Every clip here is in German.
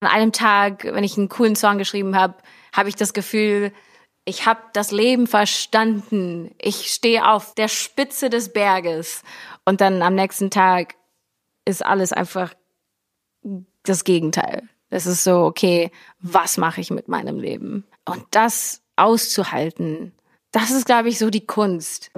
An einem Tag, wenn ich einen coolen Song geschrieben habe, habe ich das Gefühl, ich habe das Leben verstanden. Ich stehe auf der Spitze des Berges. Und dann am nächsten Tag ist alles einfach das Gegenteil. Es ist so, okay, was mache ich mit meinem Leben? Und das auszuhalten, das ist, glaube ich, so die Kunst.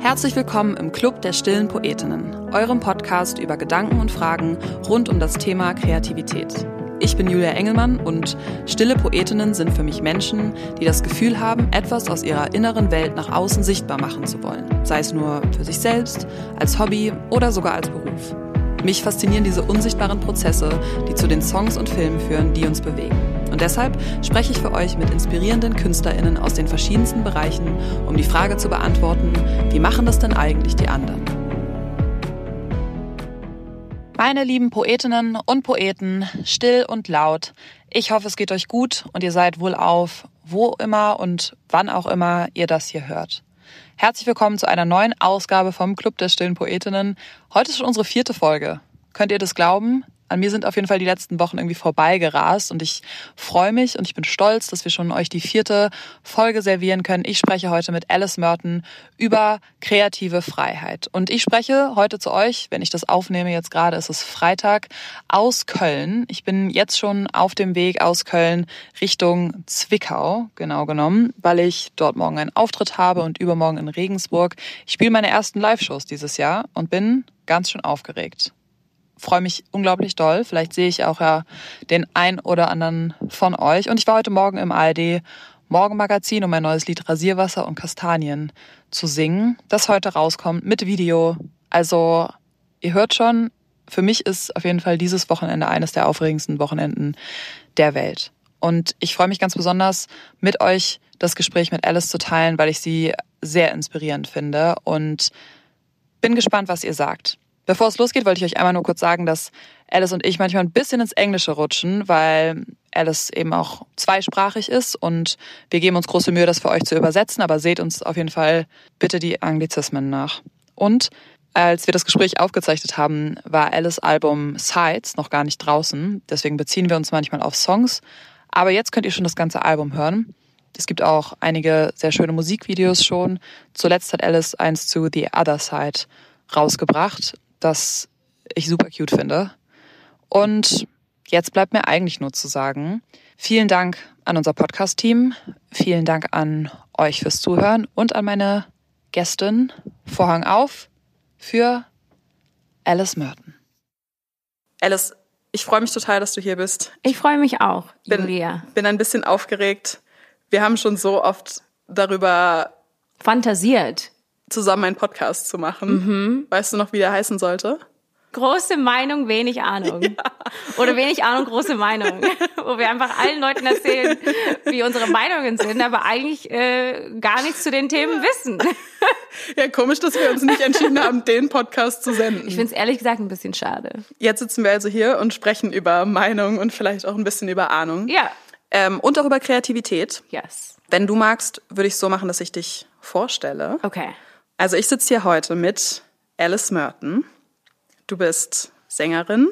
Herzlich willkommen im Club der stillen Poetinnen, eurem Podcast über Gedanken und Fragen rund um das Thema Kreativität. Ich bin Julia Engelmann und stille Poetinnen sind für mich Menschen, die das Gefühl haben, etwas aus ihrer inneren Welt nach außen sichtbar machen zu wollen, sei es nur für sich selbst, als Hobby oder sogar als Beruf. Mich faszinieren diese unsichtbaren Prozesse, die zu den Songs und Filmen führen, die uns bewegen. Und deshalb spreche ich für euch mit inspirierenden KünstlerInnen aus den verschiedensten Bereichen, um die Frage zu beantworten, wie machen das denn eigentlich die anderen? Meine lieben Poetinnen und Poeten, still und laut, ich hoffe, es geht euch gut und ihr seid wohl auf, wo immer und wann auch immer ihr das hier hört. Herzlich willkommen zu einer neuen Ausgabe vom Club der stillen Poetinnen. Heute ist schon unsere vierte Folge. Könnt ihr das glauben? An mir sind auf jeden Fall die letzten Wochen irgendwie vorbeigerast und ich freue mich und ich bin stolz, dass wir schon euch die vierte Folge servieren können. Ich spreche heute mit Alice Merton über kreative Freiheit. Und ich spreche heute zu euch, wenn ich das aufnehme, jetzt gerade ist es Freitag, aus Köln. Ich bin jetzt schon auf dem Weg aus Köln Richtung Zwickau, genau genommen, weil ich dort morgen einen Auftritt habe und übermorgen in Regensburg. Ich spiele meine ersten Live-Shows dieses Jahr und bin ganz schön aufgeregt freue mich unglaublich doll. Vielleicht sehe ich auch ja den ein oder anderen von euch. Und ich war heute Morgen im ARD Morgenmagazin, um mein neues Lied Rasierwasser und Kastanien zu singen, das heute rauskommt mit Video. Also ihr hört schon, für mich ist auf jeden Fall dieses Wochenende eines der aufregendsten Wochenenden der Welt. Und ich freue mich ganz besonders, mit euch das Gespräch mit Alice zu teilen, weil ich sie sehr inspirierend finde und bin gespannt, was ihr sagt. Bevor es losgeht, wollte ich euch einmal nur kurz sagen, dass Alice und ich manchmal ein bisschen ins Englische rutschen, weil Alice eben auch zweisprachig ist und wir geben uns große Mühe, das für euch zu übersetzen, aber seht uns auf jeden Fall bitte die Anglizismen nach. Und als wir das Gespräch aufgezeichnet haben, war Alice Album Sides noch gar nicht draußen, deswegen beziehen wir uns manchmal auf Songs, aber jetzt könnt ihr schon das ganze Album hören. Es gibt auch einige sehr schöne Musikvideos schon. Zuletzt hat Alice eins zu The Other Side rausgebracht das ich super cute finde. Und jetzt bleibt mir eigentlich nur zu sagen, vielen Dank an unser Podcast-Team, vielen Dank an euch fürs Zuhören und an meine Gästin, Vorhang auf, für Alice Merton. Alice, ich freue mich total, dass du hier bist. Ich freue mich auch, Julia. Bin, bin ein bisschen aufgeregt. Wir haben schon so oft darüber fantasiert, zusammen einen Podcast zu machen. Mhm. Weißt du noch, wie der heißen sollte? Große Meinung, wenig Ahnung. Ja. Oder wenig Ahnung, große Meinung. Wo wir einfach allen Leuten erzählen, wie unsere Meinungen sind, aber eigentlich äh, gar nichts zu den Themen wissen. Ja, komisch, dass wir uns nicht entschieden haben, den Podcast zu senden. Ich finde es ehrlich gesagt ein bisschen schade. Jetzt sitzen wir also hier und sprechen über Meinung und vielleicht auch ein bisschen über Ahnung. Ja. Ähm, und auch über Kreativität. Yes. Wenn du magst, würde ich so machen, dass ich dich vorstelle. Okay. Also ich sitze hier heute mit Alice Merton. Du bist Sängerin,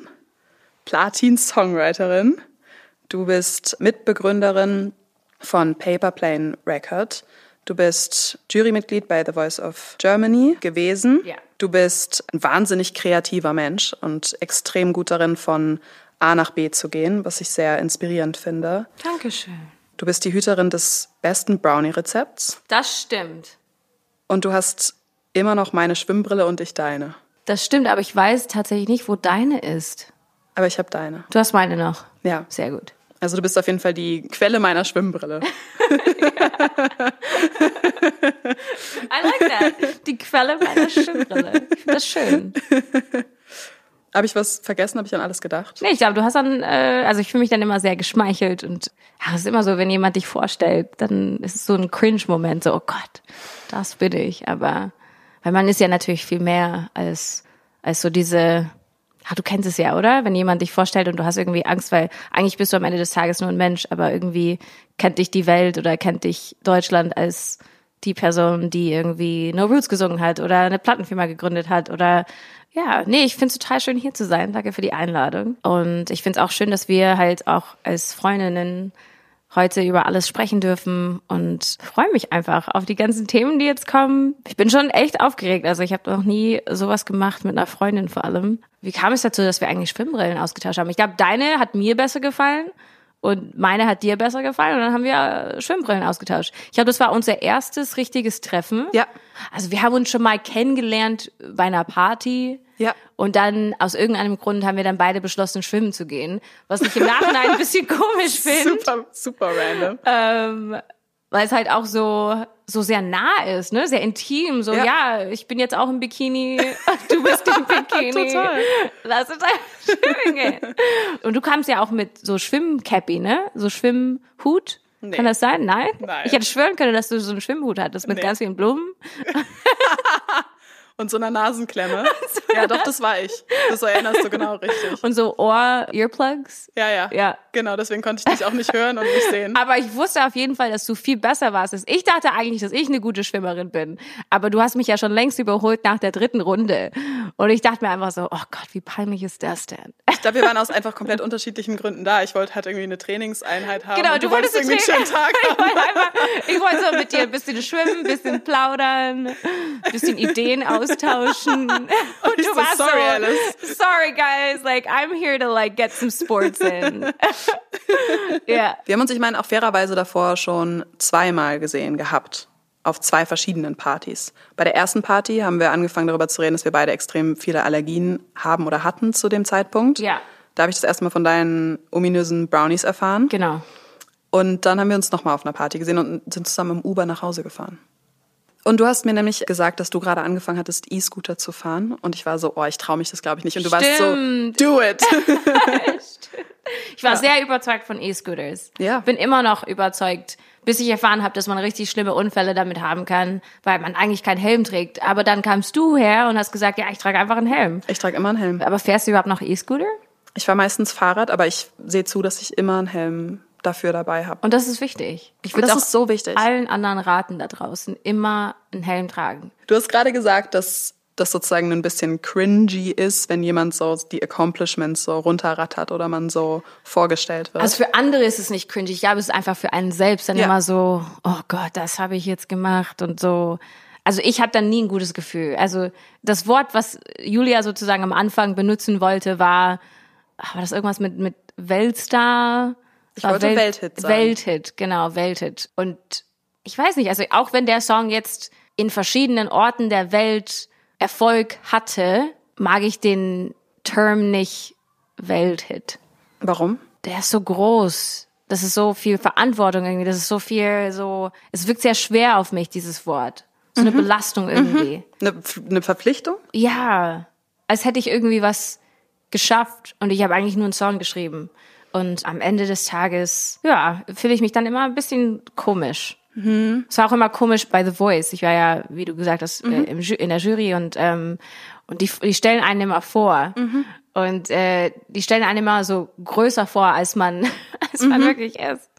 Platin-Songwriterin. Du bist Mitbegründerin von Paper Plane Record. Du bist Jurymitglied bei The Voice of Germany gewesen. Ja. Du bist ein wahnsinnig kreativer Mensch und extrem gut darin, von A nach B zu gehen, was ich sehr inspirierend finde. Dankeschön. Du bist die Hüterin des besten Brownie-Rezepts. Das stimmt. Und du hast immer noch meine Schwimmbrille und ich deine. Das stimmt, aber ich weiß tatsächlich nicht, wo deine ist. Aber ich habe deine. Du hast meine noch. Ja. Sehr gut. Also du bist auf jeden Fall die Quelle meiner Schwimmbrille. I like that. Die Quelle meiner Schwimmbrille. Das schön. Habe ich was vergessen? Habe ich an alles gedacht? Nee, ich glaube, du hast dann, äh, also ich fühle mich dann immer sehr geschmeichelt und ja, es ist immer so, wenn jemand dich vorstellt, dann ist es so ein Cringe-Moment, so, oh Gott, das bin ich. Aber, weil man ist ja natürlich viel mehr als, als so diese, ja, du kennst es ja, oder? Wenn jemand dich vorstellt und du hast irgendwie Angst, weil eigentlich bist du am Ende des Tages nur ein Mensch, aber irgendwie kennt dich die Welt oder kennt dich Deutschland als die Person, die irgendwie No Roots gesungen hat oder eine Plattenfirma gegründet hat oder ja, nee, ich finde es total schön hier zu sein. Danke für die Einladung. Und ich finde es auch schön, dass wir halt auch als Freundinnen heute über alles sprechen dürfen und freue mich einfach auf die ganzen Themen, die jetzt kommen. Ich bin schon echt aufgeregt. Also ich habe noch nie sowas gemacht mit einer Freundin vor allem. Wie kam es dazu, dass wir eigentlich Schwimmbrillen ausgetauscht haben? Ich glaube, deine hat mir besser gefallen und meine hat dir besser gefallen und dann haben wir Schwimmbrillen ausgetauscht. Ich glaube, das war unser erstes richtiges Treffen. Ja. Also wir haben uns schon mal kennengelernt bei einer Party. Ja. Und dann aus irgendeinem Grund haben wir dann beide beschlossen, schwimmen zu gehen, was ich im Nachhinein ein bisschen komisch finde. Super, super random. Ähm, weil es halt auch so so sehr nah ist, ne, sehr intim. So ja, Ja. ich bin jetzt auch im Bikini, du bist im Bikini. Total. Lass uns einfach schwimmen gehen. Und du kamst ja auch mit so Schwimmcappy, ne, so Schwimmhut. Nee. Kann das sein? Nein? Nein. Ich hätte schwören können, dass du so einen Schwimmhut hattest mit Nee. ganz vielen Blumen. Und so einer Nasenklemme. ja, doch, das war ich. Das erinnerst du genau richtig. Und so Ohr-Earplugs. Ja, ja. Ja. Genau, deswegen konnte ich dich auch nicht hören und nicht sehen. Aber ich wusste auf jeden Fall, dass du viel besser warst. Ich dachte eigentlich, dass ich eine gute Schwimmerin bin. Aber du hast mich ja schon längst überholt nach der dritten Runde. Und ich dachte mir einfach so, oh Gott, wie peinlich ist das denn? Ich glaube, wir waren aus einfach komplett unterschiedlichen Gründen da. Ich wollte halt irgendwie eine Trainingseinheit haben. Genau, und du wolltest irgendwie einen eine schönen Tag Ich haben. wollte, einfach, ich wollte so mit dir ein bisschen schwimmen, ein bisschen plaudern, ein bisschen Ideen austauschen. Und du so, warst sorry, so, Alice. sorry guys, like I'm here to like get some sports in. Ja. Wir haben uns, ich meine, auch fairerweise davor schon zweimal gesehen gehabt. Auf zwei verschiedenen Partys. Bei der ersten Party haben wir angefangen darüber zu reden, dass wir beide extrem viele Allergien haben oder hatten zu dem Zeitpunkt. Ja. Da habe ich das erste Mal von deinen ominösen Brownies erfahren. Genau. Und dann haben wir uns nochmal auf einer Party gesehen und sind zusammen im Uber nach Hause gefahren. Und du hast mir nämlich gesagt, dass du gerade angefangen hattest, E-Scooter zu fahren. Und ich war so, oh, ich traue mich das, glaube ich, nicht. Und du warst Stimmt. so, do it. Ich war sehr überzeugt von E-Scooters. Ja. Bin immer noch überzeugt, bis ich erfahren habe, dass man richtig schlimme Unfälle damit haben kann, weil man eigentlich keinen Helm trägt. Aber dann kamst du her und hast gesagt, ja, ich trage einfach einen Helm. Ich trage immer einen Helm. Aber fährst du überhaupt noch E-Scooter? Ich fahre meistens Fahrrad, aber ich sehe zu, dass ich immer einen Helm dafür dabei habe. Und das ist wichtig. Ich würde das auch ist so wichtig. allen anderen raten da draußen, immer einen Helm tragen. Du hast gerade gesagt, dass das sozusagen ein bisschen cringy ist, wenn jemand so die Accomplishments so runterrattert oder man so vorgestellt wird. Also für andere ist es nicht cringy. Ich glaube, es ist einfach für einen selbst dann Ja. immer so, oh Gott, das habe ich jetzt gemacht und so. Also ich hatte dann nie ein gutes Gefühl. Also das Wort, was Julia sozusagen am Anfang benutzen wollte, war, ah, war das irgendwas mit, mit Weltstar? Ich War wollte Welthit sagen. Welthit, genau, Welthit. Und ich weiß nicht, also auch wenn der Song jetzt in verschiedenen Orten der Welt Erfolg hatte, mag ich den Term nicht Welthit Warum? der ist so groß. Das ist so viel Verantwortung irgendwie. Das ist so viel so. Es wirkt sehr schwer auf mich, dieses Wort. So eine Belastung irgendwie. Eine, eine Verpflichtung? Ja. Als hätte ich irgendwie was geschafft und ich habe eigentlich nur einen Song geschrieben. Und am Ende des Tages, ja, fühle ich mich dann immer ein bisschen komisch. Es war auch immer komisch bei The Voice. Ich war ja, wie du gesagt hast, äh, im, Ju- in der Jury und ähm, und die, die stellen einen immer vor und äh, die stellen einen immer so größer vor, als man als man wirklich ist.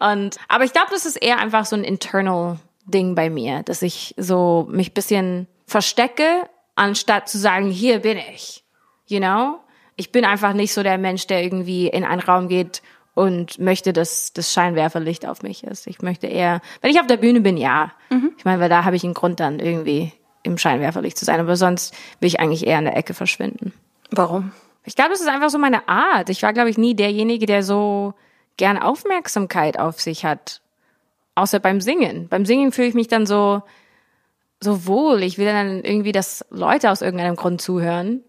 Und aber ich glaube, das ist eher einfach so ein internal Ding bei mir, dass ich so mich bisschen verstecke, anstatt zu sagen, hier bin ich. You know? Ich bin einfach nicht so der Mensch, der irgendwie in einen Raum geht und möchte, dass das Scheinwerferlicht auf mich ist. Ich möchte eher, wenn ich auf der Bühne bin, ja. Ich meine, weil da habe ich einen Grund dann irgendwie im Scheinwerferlicht zu sein, aber sonst will ich eigentlich eher in der Ecke verschwinden. Warum? Ich glaube, das ist einfach so meine Art. Ich war, glaube ich, nie derjenige, der so gern Aufmerksamkeit auf sich hat. Außer beim Singen. Beim Singen fühle ich mich dann so, so wohl. Ich will dann irgendwie, dass Leute aus irgendeinem Grund zuhören.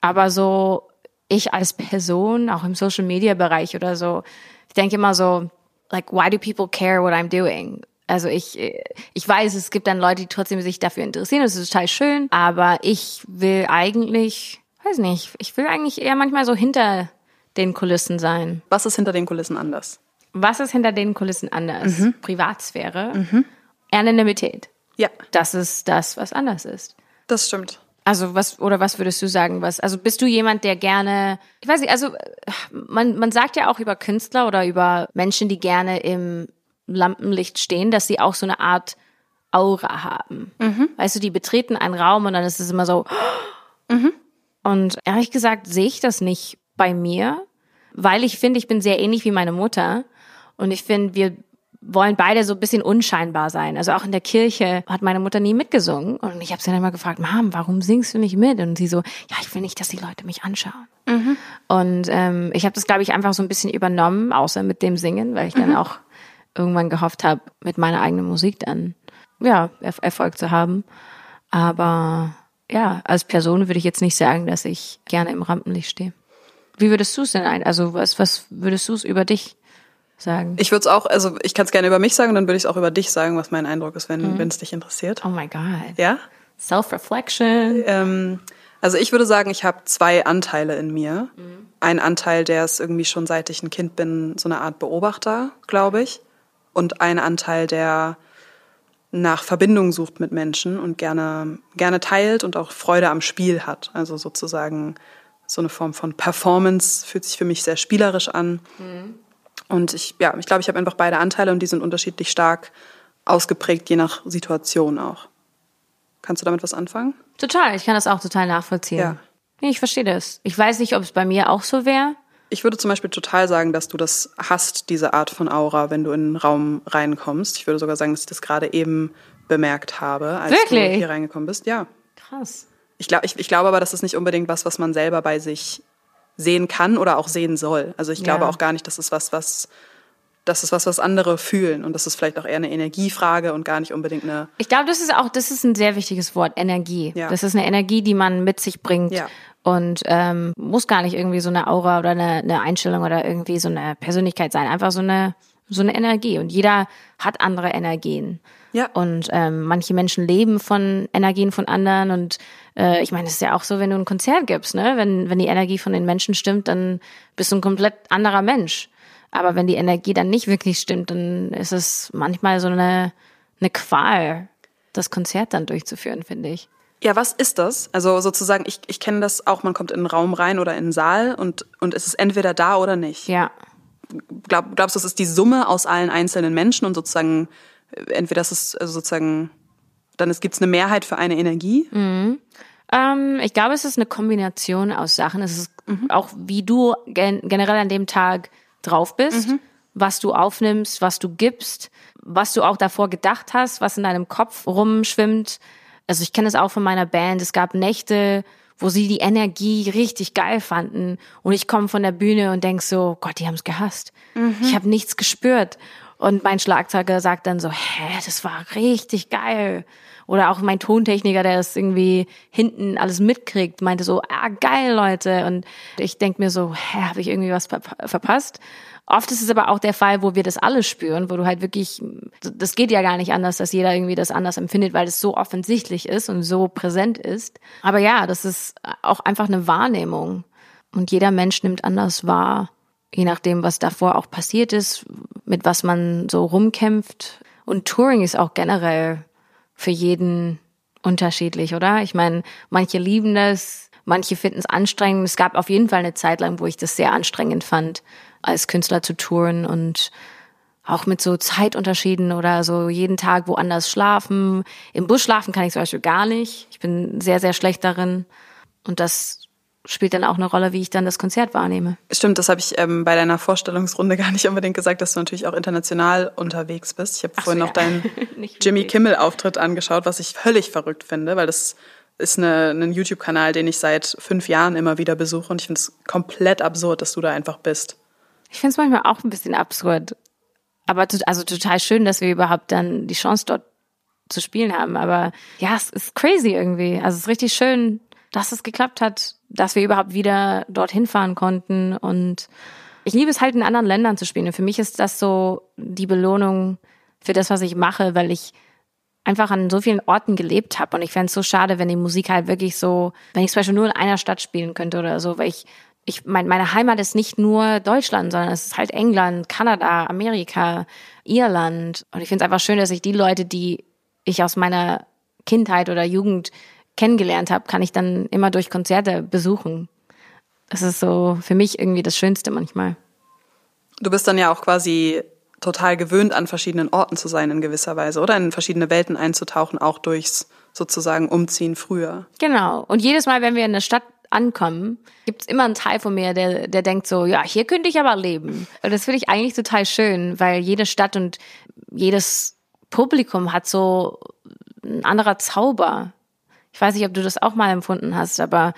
Aber so, ich als Person, auch im Social Media Bereich oder so, ich denke immer so, like, why do people care what I'm doing? Also ich, ich weiß, es gibt dann Leute, die trotzdem sich dafür interessieren. Das ist total schön. Aber ich will eigentlich, weiß nicht, ich will eigentlich eher manchmal so hinter den Kulissen sein. Was ist hinter den Kulissen anders? Was ist hinter den Kulissen anders? Privatsphäre, Anonymität. Ja, Das ist das, was anders ist. das stimmt. Also was oder was würdest du sagen? Was also bist du jemand, der gerne, ich weiß nicht, also man man sagt ja auch über Künstler oder über Menschen, die gerne im Lampenlicht stehen, dass sie auch so eine Art Aura haben. Weißt du, die betreten einen Raum und dann ist es immer so. Und ehrlich gesagt sehe ich das nicht bei mir, weil ich finde, ich bin sehr ähnlich wie meine Mutter. Und ich finde, wir wollen beide so ein bisschen unscheinbar sein. Also auch in der Kirche hat meine Mutter nie mitgesungen. Und ich habe sie dann immer gefragt, Mom, warum singst du nicht mit? Und sie so, ja, ich will nicht, dass die Leute mich anschauen. Und ähm, ich habe das, glaube ich, einfach so ein bisschen übernommen, außer mit dem Singen, weil ich dann auch irgendwann gehofft habe, mit meiner eigenen Musik dann ja er Erfolg zu haben. Aber ja, als Person würde ich jetzt nicht sagen, dass ich gerne im Rampenlicht stehe. Wie würdest du es denn ein? Also was, was würdest du es über dich sagen? Ich würde es auch, also ich kann es gerne über mich sagen, dann würde ich es auch über dich sagen, was mein Eindruck ist, wenn wenn es dich interessiert. oh my God. Ja? Self-reflection. Ähm, also ich würde sagen, ich habe zwei Anteile in mir. Ein Anteil, der ist irgendwie schon seit ich ein Kind bin, so eine Art Beobachter, glaube ich. Und ein Anteil, der nach Verbindung sucht mit Menschen und gerne, gerne teilt und auch Freude am Spiel hat. Also sozusagen so eine Form von Performance fühlt sich für mich sehr spielerisch an. Und ich, ja, ich glaube, ich habe einfach beide Anteile und die sind unterschiedlich stark ausgeprägt, je nach Situation auch. Kannst du damit was anfangen? Total, ich kann das auch total nachvollziehen. Ja. Ich verstehe das. Ich weiß nicht, ob es bei mir auch so wäre. Ich würde zum Beispiel total sagen, dass du das hast, diese Art von Aura, wenn du in einen Raum reinkommst. Ich würde sogar sagen, dass ich das gerade eben bemerkt habe, als Wirklich? du hier reingekommen bist. Ja. Krass. Ich, glaub, ich, ich glaube aber, das ist nicht unbedingt was, was man selber bei sich sehen kann oder auch sehen soll. Also ich glaube Ja. auch gar nicht, dass es was, was, das ist was, was andere fühlen. Und das ist vielleicht auch eher eine Energiefrage und gar nicht unbedingt eine. Ich glaube, das ist auch, das ist ein sehr wichtiges Wort, Energie. Ja. Das ist eine Energie, die man mit sich bringt. Ja. Und ähm, muss gar nicht irgendwie so eine Aura oder eine, eine Einstellung oder irgendwie so eine Persönlichkeit sein. Einfach so eine, so eine Energie. Und jeder hat andere Energien. Ja. Und ähm, manche Menschen leben von Energien von anderen. Und äh, ich meine, es ist ja auch so, wenn du ein Konzert gibst, ne? Wenn, wenn die Energie von den Menschen stimmt, dann bist du ein komplett anderer Mensch. Aber wenn die Energie dann nicht wirklich stimmt, dann ist es manchmal so eine, eine Qual, das Konzert dann durchzuführen, finde ich. Ja, was ist das? Also sozusagen, ich, ich kenne das auch, man kommt in einen Raum rein oder in einen Saal und, und es ist entweder da oder nicht. Ja. Glaub, glaubst du, es ist die Summe aus allen einzelnen Menschen und sozusagen, äh, entweder es ist also sozusagen, dann gibt es eine Mehrheit für eine Energie? Ähm, ich glaube, es ist eine Kombination aus Sachen. Es ist auch, wie du gen generell an dem Tag drauf bist, was du aufnimmst, was du gibst, was du auch davor gedacht hast, was in deinem Kopf rumschwimmt. Also ich kenne es auch von meiner Band. Es gab Nächte, wo sie die Energie richtig geil fanden. Und ich komme von der Bühne und denk so, Gott, die haben es gehasst. Ich habe nichts gespürt. Und mein Schlagzeuger sagt dann so, hä, das war richtig geil. Oder auch mein Tontechniker, der das irgendwie hinten alles mitkriegt, meinte so, ah, geil, Leute. Und ich denk mir so, hä, habe ich irgendwie was verpa- verpasst? Oft ist es aber auch der Fall, wo wir das alle spüren, wo du halt wirklich, das geht ja gar nicht anders, dass jeder irgendwie das anders empfindet, weil es so offensichtlich ist und so präsent ist. Aber ja, das ist auch einfach eine Wahrnehmung. Und jeder Mensch nimmt anders wahr, je nachdem, was davor auch passiert ist, mit was man so rumkämpft. Und Touring ist auch generell für jeden unterschiedlich, oder? Ich meine, manche lieben das, manche finden es anstrengend. Es gab auf jeden Fall eine Zeit lang, wo ich das sehr anstrengend fand, als Künstler zu touren und auch mit so Zeitunterschieden oder so jeden Tag woanders schlafen. Im Bus schlafen kann ich zum Beispiel gar nicht. Ich bin sehr, sehr schlecht darin. Und das spielt dann auch eine Rolle, wie ich dann das Konzert wahrnehme. Stimmt, das habe ich ähm, bei deiner Vorstellungsrunde gar nicht unbedingt gesagt, dass du natürlich auch international unterwegs bist. Ich habe vorhin ja. noch deinen Nicht Jimmy. Kimmel-Auftritt angeschaut, was ich völlig verrückt finde, weil das ist eine, ein YouTube-Kanal, den ich seit fünf Jahren immer wieder besuche und ich finde es komplett absurd, dass du da einfach bist. Ich finde es manchmal auch ein bisschen absurd. Aber also total schön, dass wir überhaupt dann die Chance dort zu spielen haben. Aber ja, es ist crazy irgendwie. Also es ist richtig schön, dass es geklappt hat, dass wir überhaupt wieder dorthin fahren konnten. Und ich liebe es halt in anderen Ländern zu spielen. Und für mich ist das so die Belohnung für das, was ich mache, weil ich einfach an so vielen Orten gelebt habe. Und ich fände es so schade, wenn die Musik halt wirklich so, wenn ich zum Beispiel nur in einer Stadt spielen könnte oder so, weil ich, ich mein, meine Heimat ist nicht nur Deutschland, sondern es ist halt England, Kanada, Amerika, Irland. Und ich finde es einfach schön, dass ich die Leute, die ich aus meiner Kindheit oder Jugend kennengelernt habe, kann ich dann immer durch Konzerte besuchen. Das ist so für mich irgendwie das Schönste manchmal. Du bist dann ja auch quasi total gewöhnt, an verschiedenen Orten zu sein in gewisser Weise oder in verschiedene Welten einzutauchen, auch durchs sozusagen Umziehen früher. Genau. Und jedes Mal, wenn wir in der Stadt ankommen, gibt es immer einen Teil von mir, der, der denkt so, ja, hier könnte ich aber leben. Und das finde ich eigentlich total schön, weil jede Stadt und jedes Publikum hat so ein anderer Zauber. Ich weiß nicht, ob du das auch mal empfunden hast, aber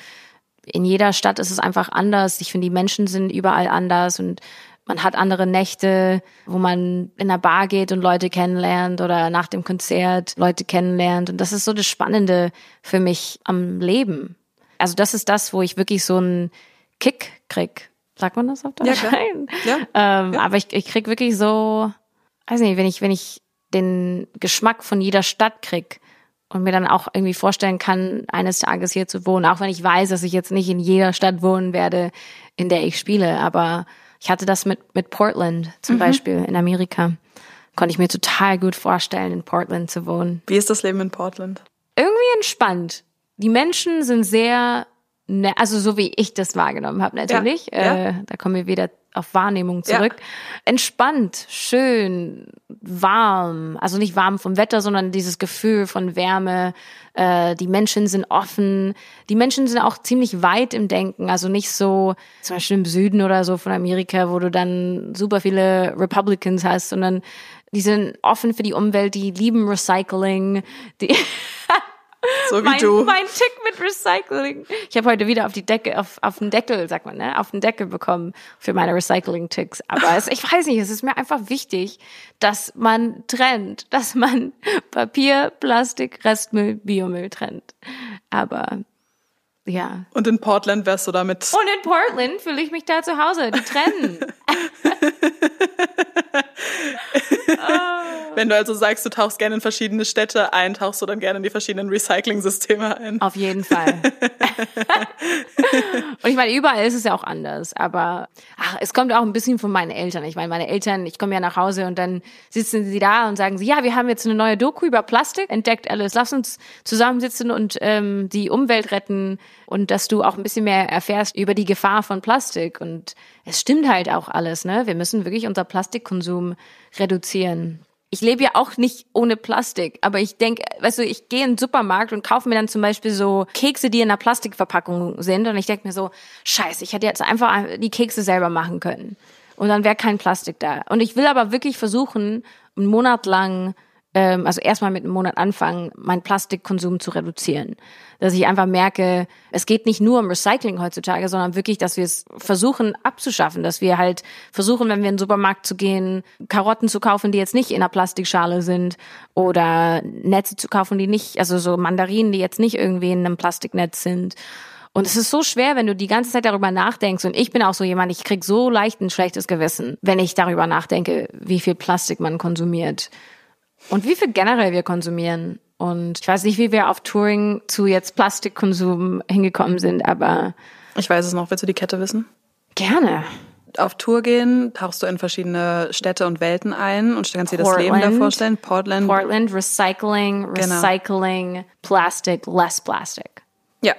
in jeder Stadt ist es einfach anders. Ich finde, die Menschen sind überall anders und man hat andere Nächte, wo man in einer Bar geht und Leute kennenlernt oder nach dem Konzert Leute kennenlernt. Und das ist so das Spannende für mich am Leben. Also das ist das, wo ich wirklich so einen Kick krieg. Sagt man das auf Deutsch? Ja, klar. Ja. Ähm, Ja. Aber ich, ich krieg wirklich so, weiß nicht, wenn ich, wenn ich den Geschmack von jeder Stadt krieg und mir dann auch irgendwie vorstellen kann, eines Tages hier zu wohnen, auch wenn ich weiß, dass ich jetzt nicht in jeder Stadt wohnen werde, in der ich spiele. Aber ich hatte das mit, mit Portland zum Beispiel in Amerika. Konnte ich mir total gut vorstellen, in Portland zu wohnen Wie ist das Leben in Portland? irgendwie entspannt. Die Menschen sind sehr, ne also so wie ich das wahrgenommen habe natürlich. Ja, ja. Äh, da kommen wir wieder auf Wahrnehmung zurück. Entspannt, schön, warm. Also nicht warm vom Wetter, sondern dieses Gefühl von Wärme. Äh, die Menschen sind offen. Die Menschen sind auch ziemlich weit im Denken. Also nicht so zum Beispiel im Süden oder so von Amerika, wo du dann super viele Republicans hast, sondern die sind offen für die Umwelt, die lieben Recycling, die So wie mein, du. mein Tick mit Recycling. Ich habe heute wieder auf die Decke, auf, auf den Deckel, sagt man, ne? Auf den Deckel bekommen für meine Recycling-Ticks. Aber es, ich weiß nicht, es ist mir einfach wichtig, dass man trennt, dass man Papier, Plastik, Restmüll, Biomüll trennt. Aber ja. Und in Portland wärst du damit. Und in Portland fühle ich mich da zu Hause. Die trennen. Wenn du also sagst, du tauchst gerne in verschiedene Städte ein, tauchst du dann gerne in die verschiedenen Recycling-Systeme ein. Auf jeden Fall. und ich meine, überall ist es ja auch anders. Aber ach, es kommt auch ein bisschen von meinen Eltern. Ich meine, meine Eltern, ich komme ja nach Hause und dann sitzen sie da und sagen sie, ja, wir haben jetzt eine neue Doku über Plastik entdeckt, Alice. Lass uns zusammensitzen und ähm, die Umwelt retten und dass du auch ein bisschen mehr erfährst über die Gefahr von Plastik. Und es stimmt halt auch alles, ne? Wir müssen wirklich unser Plastikkonsum reduzieren. Ich lebe ja auch nicht ohne Plastik, aber ich denke, weißt du, ich gehe in den Supermarkt und kaufe mir dann zum Beispiel so Kekse, die in einer Plastikverpackung sind und ich denke mir so, scheiße, ich hätte jetzt einfach die Kekse selber machen können und dann wäre kein Plastik da. Und ich will aber wirklich versuchen, einen Monat lang, ähm, also erstmal mit einem Monat anfangen, meinen Plastikkonsum zu reduzieren. Dass ich einfach merke, es geht nicht nur um Recycling heutzutage, sondern wirklich, dass wir es versuchen abzuschaffen, dass wir halt versuchen, wenn wir in den Supermarkt zu gehen, Karotten zu kaufen, die jetzt nicht in einer Plastikschale sind oder Netze zu kaufen, die nicht, also so Mandarinen, die jetzt nicht irgendwie in einem Plastiknetz sind. Und es ist so schwer, wenn du die ganze Zeit darüber nachdenkst. Und ich bin auch so jemand, ich krieg so leicht ein schlechtes Gewissen, wenn ich darüber nachdenke, wie viel Plastik man konsumiert. Und wie viel generell wir konsumieren. Und ich weiß nicht, wie wir auf Touring zu jetzt Plastikkonsum hingekommen sind, aber Ich weiß es noch. Willst du die Kette wissen? gerne. Auf Tour gehen, tauchst du in verschiedene Städte und Welten ein und kannst dir das Leben da Portland. vorstellen. Portland. Portland, Recycling, Genau. Recycling, Plastic, less Plastic. ja,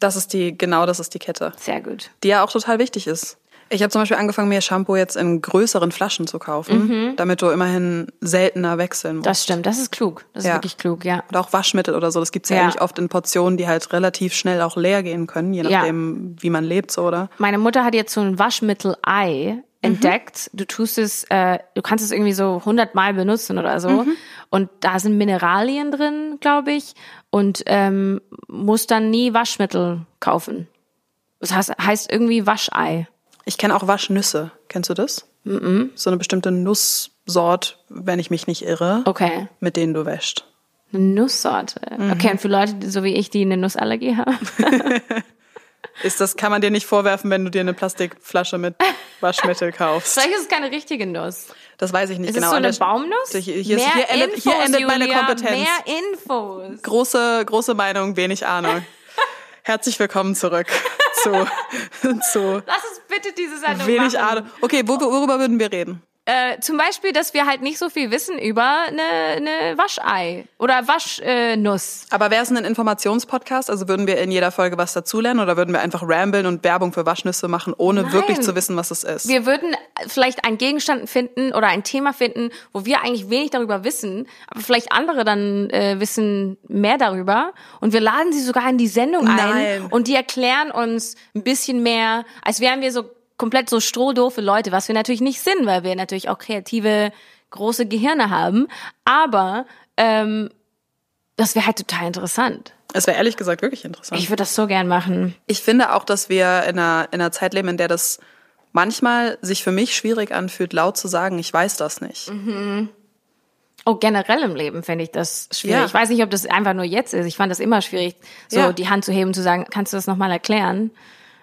das ist die, genau das ist die Kette. Sehr gut. Die ja auch total wichtig ist. Ich habe zum Beispiel angefangen, mir Shampoo jetzt in größeren Flaschen zu kaufen, damit du immerhin seltener wechseln musst. Mhm. Das stimmt, das ist klug. Das ist Ja. wirklich klug, ja. Oder auch Waschmittel oder so. Das gibt's ja, Ja. eigentlich oft in Portionen, die halt relativ schnell auch leer gehen können, je Ja. nachdem, wie man lebt, so, oder? Meine Mutter hat jetzt so ein Waschmittel-Ei entdeckt. Du tust es, äh, du kannst es irgendwie so hundertmal benutzen oder so. Und da sind Mineralien drin, glaube ich. Und ähm, musst dann nie Waschmittel kaufen. Das heißt, heißt irgendwie Waschei. Ich kenne auch Waschnüsse. Kennst du das? Mhm. So eine bestimmte Nusssort, wenn ich mich nicht irre, Okay. mit denen du wäscht. Eine Nusssorte. Okay, und für Leute, so wie ich, die eine Nussallergie haben. Ist das, kann man dir nicht vorwerfen, wenn du dir eine Plastikflasche mit Waschmittel kaufst. Vielleicht ist es keine richtige Nuss. Das weiß ich nicht Ist genau. es so eine Baumnuss? Hier, hier, Mehr hier, endet, Infos, hier endet meine Julia, Kompetenz. Mehr Infos. Große, große Meinung, wenig Ahnung. Herzlich willkommen zurück zu, zu Lass uns bitte diese Sendung wenig machen. Ahnung. Okay, wo, worüber würden wir reden? Äh, zum Beispiel, dass wir halt nicht so viel wissen über eine, eine Waschei oder Waschnuss. Aber wäre es ein Informationspodcast? Also würden wir in jeder Folge was dazulernen oder würden wir einfach ramblen und Werbung für Waschnüsse machen, ohne Nein. wirklich zu wissen, was es ist? Wir würden vielleicht einen Gegenstand finden oder ein Thema finden, wo wir eigentlich wenig darüber wissen, aber vielleicht andere dann äh, wissen mehr darüber. Und wir laden sie sogar in die Sendung ein Nein. und die erklären uns ein bisschen mehr, als wären wir so komplett so strohdoofe Leute, was wir natürlich nicht sind, weil wir natürlich auch kreative, große Gehirne haben. Aber ähm, das wäre halt total interessant. Es wäre ehrlich gesagt wirklich interessant. Ich würde das so gern machen. Ich finde auch, dass wir in einer, in einer Zeit leben, in der das manchmal sich für mich schwierig anfühlt, laut zu sagen, ich weiß das nicht. Oh, generell im Leben finde ich das schwierig. Ja. Ich weiß nicht, ob das einfach nur jetzt ist. Ich fand das immer schwierig, so Ja. die Hand zu heben und zu sagen, kannst du das nochmal erklären?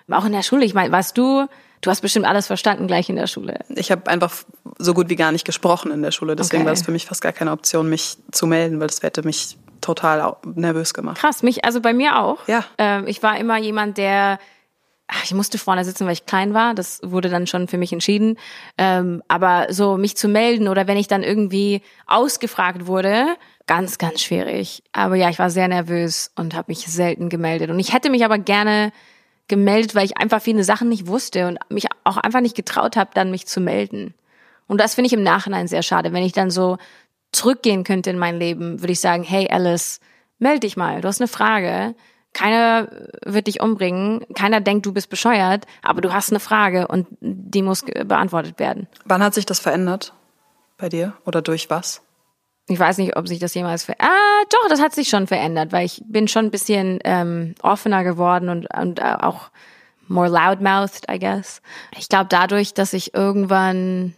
Aber auch in der Schule, ich meine, weißt du, du hast bestimmt alles verstanden gleich in der Schule. Ich habe einfach so gut wie gar nicht gesprochen in der Schule. Deswegen Okay. war es für mich fast gar keine Option, mich zu melden, weil das hätte mich total nervös gemacht. Krass, mich, also bei mir auch. Ja. Ähm, ich war immer jemand, der, ich musste vorne sitzen, weil ich klein war. Das wurde dann schon für mich entschieden. Ähm, aber so mich zu melden oder wenn ich dann irgendwie ausgefragt wurde, ganz, ganz schwierig. Aber ja, ich war sehr nervös und habe mich selten gemeldet. Und ich hätte mich aber gerne gemeldet, weil ich einfach viele Sachen nicht wusste und mich auch einfach nicht getraut habe, dann mich zu melden. Und das finde ich im Nachhinein sehr schade. Wenn ich dann so zurückgehen könnte in mein Leben, würde ich sagen, hey Alice, meld dich mal, du hast eine Frage. Keiner wird dich umbringen, keiner denkt, du bist bescheuert, aber du hast eine Frage und die muss beantwortet werden. Wann hat sich das verändert? Bei dir? Oder durch was? Ich weiß nicht, ob sich das jemals ver Ah, doch, das hat sich schon verändert, weil ich bin schon ein bisschen ähm, offener geworden und, und äh, auch more loudmouthed, I guess. Ich glaube dadurch, dass ich irgendwann,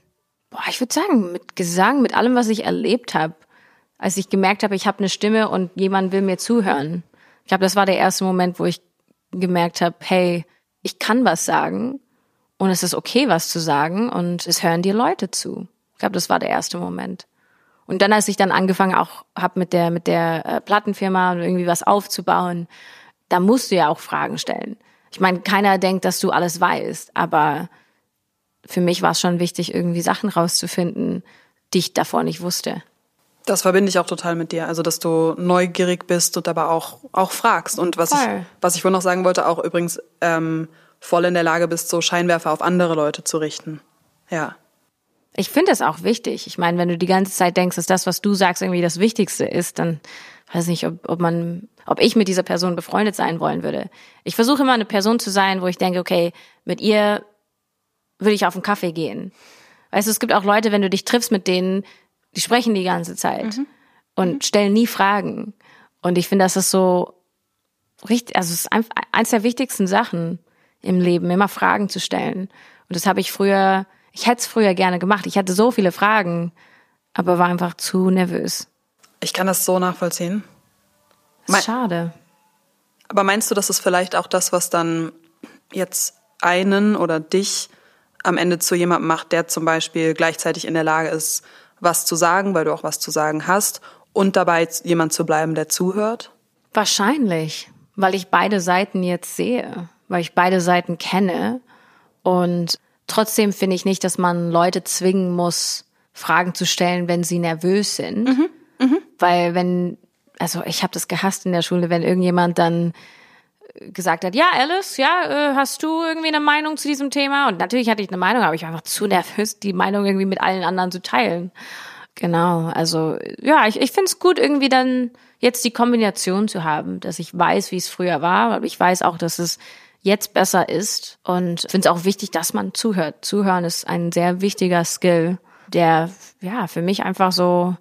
boah, ich würde sagen, mit Gesang, mit allem, was ich erlebt habe, als ich gemerkt habe, ich habe eine Stimme und jemand will mir zuhören. Ich glaube, das war der erste Moment, wo ich gemerkt habe, hey, ich kann was sagen und es ist okay, was zu sagen und es hören dir Leute zu. Ich glaube, das war der erste Moment. Und dann, als ich dann angefangen auch habe mit der mit der äh, Plattenfirma und irgendwie was aufzubauen, da musst du ja auch Fragen stellen. Ich meine, keiner denkt, dass du alles weißt, aber für mich war es schon wichtig, irgendwie Sachen rauszufinden, die ich davor nicht wusste. Das verbinde ich auch total mit dir. Also, dass du neugierig bist und aber auch, auch fragst. Und was ich, was ich wohl noch sagen wollte, auch übrigens ähm, voll in der Lage bist, so Scheinwerfer auf andere Leute zu richten. Ja. Ich finde es auch wichtig. Ich meine, wenn du die ganze Zeit denkst, dass das, was du sagst, irgendwie das Wichtigste ist, dann weiß nicht, ob, ob man, ob ich mit dieser Person befreundet sein wollen würde. Ich versuche immer eine Person zu sein, wo ich denke, okay, mit ihr würde ich auf einen Kaffee gehen. Weißt du, es gibt auch Leute, wenn du dich triffst mit denen, die sprechen die ganze Zeit und stellen nie Fragen. Und ich finde, das ist so richtig, also es ist einfach eins der wichtigsten Sachen im Leben, immer Fragen zu stellen. Und das habe ich früher, ich hätte es früher gerne gemacht. Ich hatte so viele Fragen, aber war einfach zu nervös. Ich kann das so nachvollziehen. Das ist schade. Aber meinst du, das ist vielleicht auch das, was dann jetzt einen oder dich am Ende zu jemandem macht, der zum Beispiel gleichzeitig in der Lage ist, was zu sagen, weil du auch was zu sagen hast, und dabei jemand zu bleiben, der zuhört? Wahrscheinlich, weil ich beide Seiten jetzt sehe, weil ich beide Seiten kenne. Und trotzdem finde ich nicht, dass man Leute zwingen muss, Fragen zu stellen, wenn sie nervös sind. Weil wenn, also ich habe das gehasst in der Schule, wenn irgendjemand dann gesagt hat, ja, Alice, ja, äh, hast du irgendwie eine Meinung zu diesem Thema? Und natürlich hatte ich eine Meinung, aber ich war einfach zu nervös, die Meinung irgendwie mit allen anderen zu teilen. Genau, also ja, ich, ich finde es gut, irgendwie dann jetzt die Kombination zu haben, dass ich weiß, wie es früher war, aber ich weiß auch, dass es jetzt besser ist und finde es auch wichtig, dass man zuhört. Zuhören ist ein sehr wichtiger Skill, der ja für mich einfach so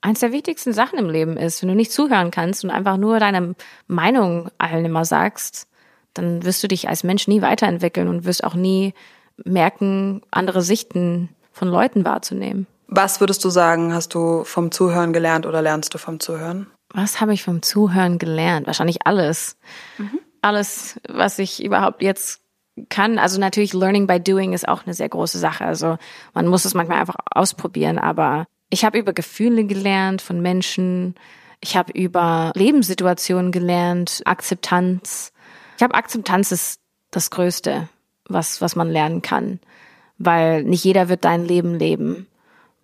eins der wichtigsten Sachen im Leben ist. Wenn du nicht zuhören kannst und einfach nur deine Meinung allen immer sagst, dann wirst du dich als Mensch nie weiterentwickeln und wirst auch nie merken, andere Sichten von Leuten wahrzunehmen. Was würdest du sagen, hast du vom Zuhören gelernt oder lernst du vom Zuhören? Was habe ich vom Zuhören gelernt? Wahrscheinlich alles. Alles, was ich überhaupt jetzt kann. Also natürlich Learning by Doing ist auch eine sehr große Sache. Also man muss es manchmal einfach ausprobieren. Aber ich habe über Gefühle gelernt von Menschen. Ich habe über Lebenssituationen gelernt, Akzeptanz. Ich habe Akzeptanz ist das Größte, was, was man lernen kann. weil nicht jeder wird dein Leben leben.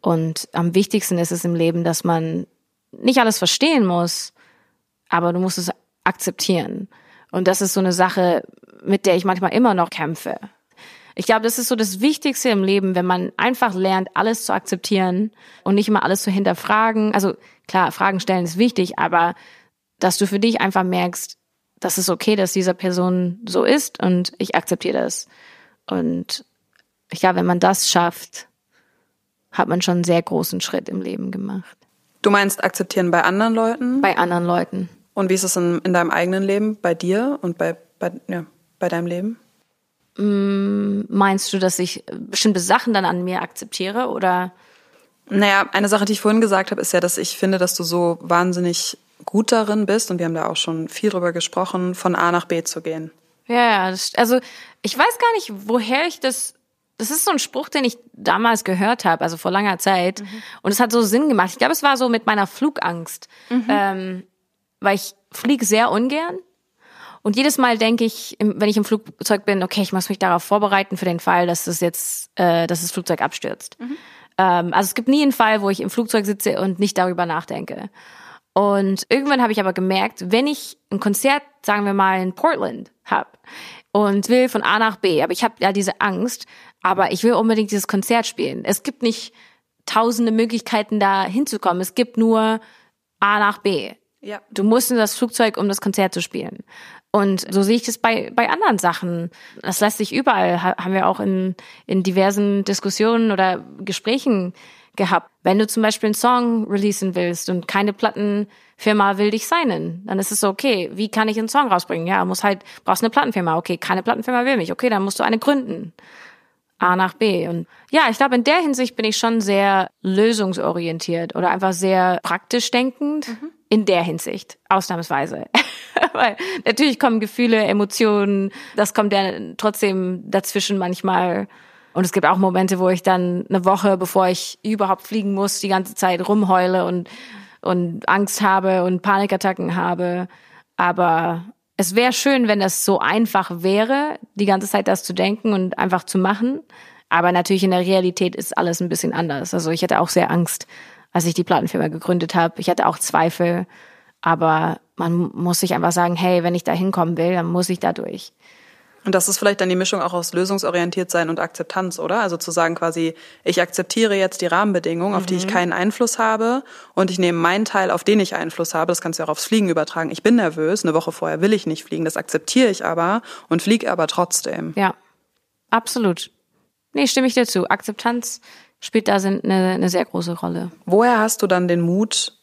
Und am wichtigsten ist es im Leben, dass man nicht alles verstehen muss, aber du musst es akzeptieren. Und das ist so eine Sache, mit der ich manchmal immer noch kämpfe. Ich glaube, das ist so das Wichtigste im Leben, wenn man einfach lernt, alles zu akzeptieren und nicht immer alles zu hinterfragen. Also klar, Fragen stellen ist wichtig, aber dass du für dich einfach merkst, das ist okay, dass diese Person so ist und ich akzeptiere das. Und ich glaube, wenn man das schafft, hat man schon einen sehr großen Schritt im Leben gemacht. Du meinst akzeptieren bei anderen Leuten? Bei anderen Leuten. Und wie ist es in, in deinem eigenen Leben, bei dir und bei, bei, ja, bei deinem Leben? Mm, meinst du, dass ich bestimmte Sachen dann an mir akzeptiere oder? Naja, eine Sache, die ich vorhin gesagt habe, ist ja, dass ich finde, dass du so wahnsinnig gut darin bist, und wir haben da auch schon viel drüber gesprochen, von A nach B zu gehen. Ja, das, also ich weiß gar nicht, woher ich das. Das ist so ein Spruch, den ich damals gehört habe, also vor langer Zeit. Mhm. Und es hat so Sinn gemacht. Ich glaube, es war so mit meiner Flugangst. Mhm. Ähm, weil ich fliege sehr ungern. Und jedes Mal denke ich, wenn ich im Flugzeug bin, okay, ich muss mich darauf vorbereiten für den Fall, dass es jetzt, äh, dass das Flugzeug abstürzt. Mhm. Ähm, also es gibt nie einen Fall, wo ich im Flugzeug sitze und nicht darüber nachdenke. Und irgendwann habe ich aber gemerkt, wenn ich ein Konzert, sagen wir mal in Portland, habe und will von A nach B, aber ich habe ja diese Angst, aber ich will unbedingt dieses Konzert spielen. Es gibt nicht tausende Möglichkeiten, da hinzukommen. Es gibt nur A nach B. Ja. Du musst in das Flugzeug, um das Konzert zu spielen. Und so sehe ich das bei, bei anderen Sachen. Das lässt sich überall, haben wir auch in, in diversen Diskussionen oder Gesprächen gehabt. Wenn du zum Beispiel einen Song releasen willst und keine Plattenfirma will dich signen, dann ist es so, okay, wie kann ich einen Song rausbringen? Ja, muss halt, brauchst eine Plattenfirma. Okay, keine Plattenfirma will mich. Okay, dann musst du eine gründen. A nach B. Und ja, ich glaube, in der Hinsicht bin ich schon sehr lösungsorientiert oder einfach sehr praktisch denkend. Mhm in der Hinsicht, ausnahmsweise. Weil natürlich kommen Gefühle, Emotionen, das kommt ja trotzdem dazwischen manchmal. Und es gibt auch Momente, wo ich dann eine Woche, bevor ich überhaupt fliegen muss, die ganze Zeit rumheule und, und Angst habe und Panikattacken habe. Aber es wäre schön, wenn das so einfach wäre, die ganze Zeit das zu denken und einfach zu machen. Aber natürlich in der Realität ist alles ein bisschen anders. Also ich hätte auch sehr Angst, als ich die Plattenfirma gegründet habe. Ich hatte auch Zweifel, aber man muss sich einfach sagen, hey, wenn ich da hinkommen will, dann muss ich da durch. Und das ist vielleicht dann die Mischung auch aus lösungsorientiert sein und Akzeptanz, oder? Also zu sagen quasi, ich akzeptiere jetzt die Rahmenbedingungen, auf die ich mhm. keinen Einfluss habe und ich nehme meinen Teil, auf den ich Einfluss habe. Das kannst du auch aufs Fliegen übertragen. Ich bin nervös, eine Woche vorher will ich nicht fliegen, das akzeptiere ich aber und fliege aber trotzdem. Ja, absolut. Nee, stimme ich dir zu. Akzeptanz spielt da eine, eine sehr große Rolle. Woher hast du dann den Mut,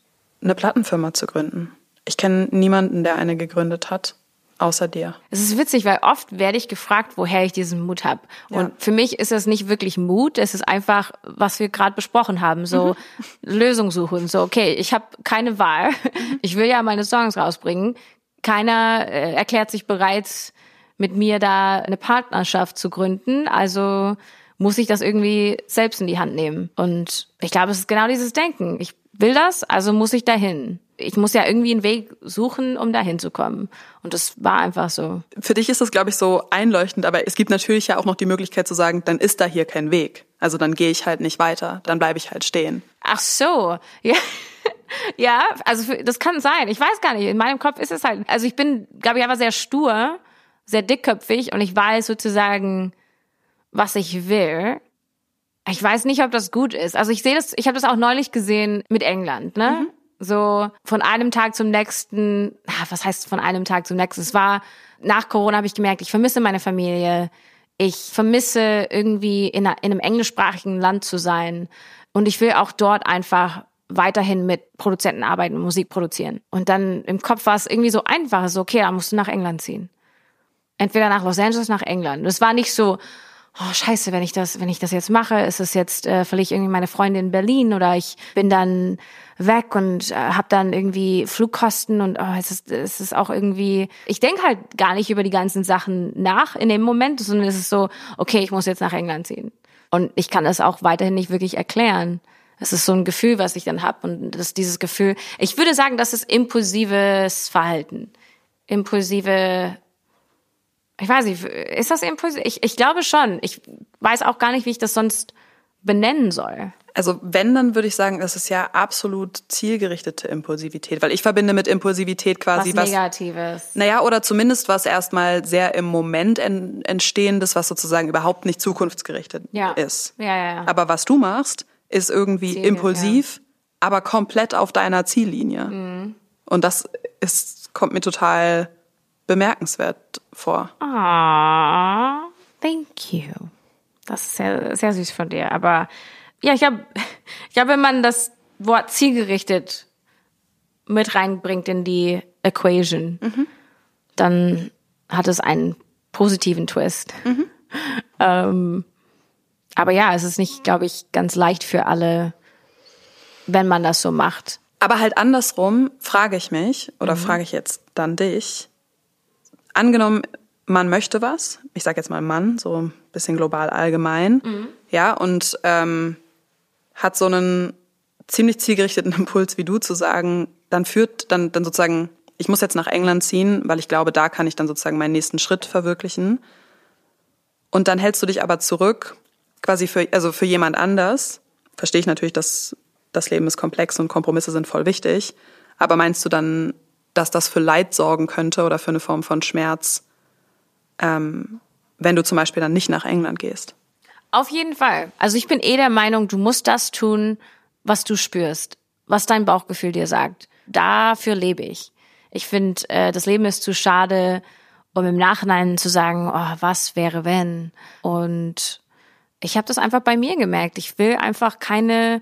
eine Plattenfirma zu gründen? Ich kenne niemanden, der eine gegründet hat. Außer dir. Es ist witzig, weil oft werde ich gefragt, woher ich diesen Mut habe. Und ja. für mich ist das nicht wirklich Mut, es ist einfach, was wir gerade besprochen haben, so mhm. Lösung suchen. So, okay, ich habe keine Wahl. Mhm. Ich will ja meine Songs rausbringen. Keiner äh, erklärt sich bereit, mit mir da eine Partnerschaft zu gründen. Also muss ich das irgendwie selbst in die Hand nehmen. Und ich glaube, es ist genau dieses Denken. Ich will das, also muss ich dahin. Ich muss ja irgendwie einen Weg suchen, um dahin zu kommen. Und das war einfach so. Für dich ist das, glaube ich, so einleuchtend, aber es gibt natürlich ja auch noch die Möglichkeit zu sagen, dann ist da hier kein Weg. Also dann gehe ich halt nicht weiter, dann bleibe ich halt stehen. Ach so, ja. Ja, also das kann sein. Ich weiß gar nicht. In meinem Kopf ist es halt. Also ich bin, glaube ich, einfach sehr stur, sehr dickköpfig und ich weiß sozusagen, was ich will. Ich weiß nicht, ob das gut ist. Also ich sehe das, ich habe das auch neulich gesehen mit England, ne? Mhm. So von einem Tag zum nächsten, was heißt von einem Tag zum nächsten? Es war nach Corona habe ich gemerkt, ich vermisse meine Familie. Ich vermisse irgendwie in, in einem englischsprachigen Land zu sein und ich will auch dort einfach weiterhin mit Produzenten arbeiten und Musik produzieren. Und dann im Kopf war es irgendwie so einfach, so okay, da musst du nach England ziehen. Entweder nach Los Angeles, nach England. Das war nicht so, oh scheiße, wenn ich das, wenn ich das jetzt mache, ist es jetzt, äh, verliere ich irgendwie meine Freundin in Berlin oder ich bin dann weg und äh, habe dann irgendwie Flugkosten und oh, es ist, es ist auch irgendwie, ich denke halt gar nicht über die ganzen Sachen nach in dem Moment, sondern es ist so, okay, ich muss jetzt nach England ziehen. Und ich kann das auch weiterhin nicht wirklich erklären. Es ist so ein Gefühl, was ich dann habe und das dieses Gefühl, ich würde sagen, das ist impulsives Verhalten. Impulsive ich weiß nicht, ist das impulsiv? Ich, ich glaube schon. Ich weiß auch gar nicht, wie ich das sonst benennen soll. Also wenn, dann würde ich sagen, das ist ja absolut zielgerichtete Impulsivität, weil ich verbinde mit Impulsivität quasi was, was Negatives. Naja, oder zumindest was erstmal sehr im Moment en, entstehendes, was sozusagen überhaupt nicht zukunftsgerichtet ja. ist. Ja, ja, ja. Aber was du machst, ist irgendwie Ziele, impulsiv, ja. aber komplett auf deiner Ziellinie. Mhm. Und das ist, kommt mir total bemerkenswert vor. Ah, thank you. Das ist sehr, sehr süß von dir. Aber ja, ich habe, ich glaube, wenn man das Wort zielgerichtet mit reinbringt in die Equation, mhm. dann hat es einen positiven Twist. Mhm. ähm, aber ja, es ist nicht, glaube ich, ganz leicht für alle, wenn man das so macht. Aber halt andersrum frage ich mich, oder mhm. frage ich jetzt dann dich, angenommen, man möchte was, ich sage jetzt mal Mann, so ein bisschen global allgemein, mhm. ja, und ähm, hat so einen ziemlich zielgerichteten Impuls wie du zu sagen, dann führt dann, dann sozusagen, ich muss jetzt nach England ziehen, weil ich glaube, da kann ich dann sozusagen meinen nächsten Schritt verwirklichen. Und dann hältst du dich aber zurück, quasi für, also für jemand anders. Verstehe ich natürlich, dass das Leben ist komplex und Kompromisse sind voll wichtig. Aber meinst du dann, dass das für Leid sorgen könnte oder für eine Form von Schmerz, ähm, wenn du zum Beispiel dann nicht nach England gehst? Auf jeden Fall. Also ich bin eh der Meinung, du musst das tun, was du spürst, was dein Bauchgefühl dir sagt. Dafür lebe ich. Ich finde, äh, das Leben ist zu schade, um im Nachhinein zu sagen, oh, was wäre wenn? Und ich habe das einfach bei mir gemerkt. Ich will einfach keine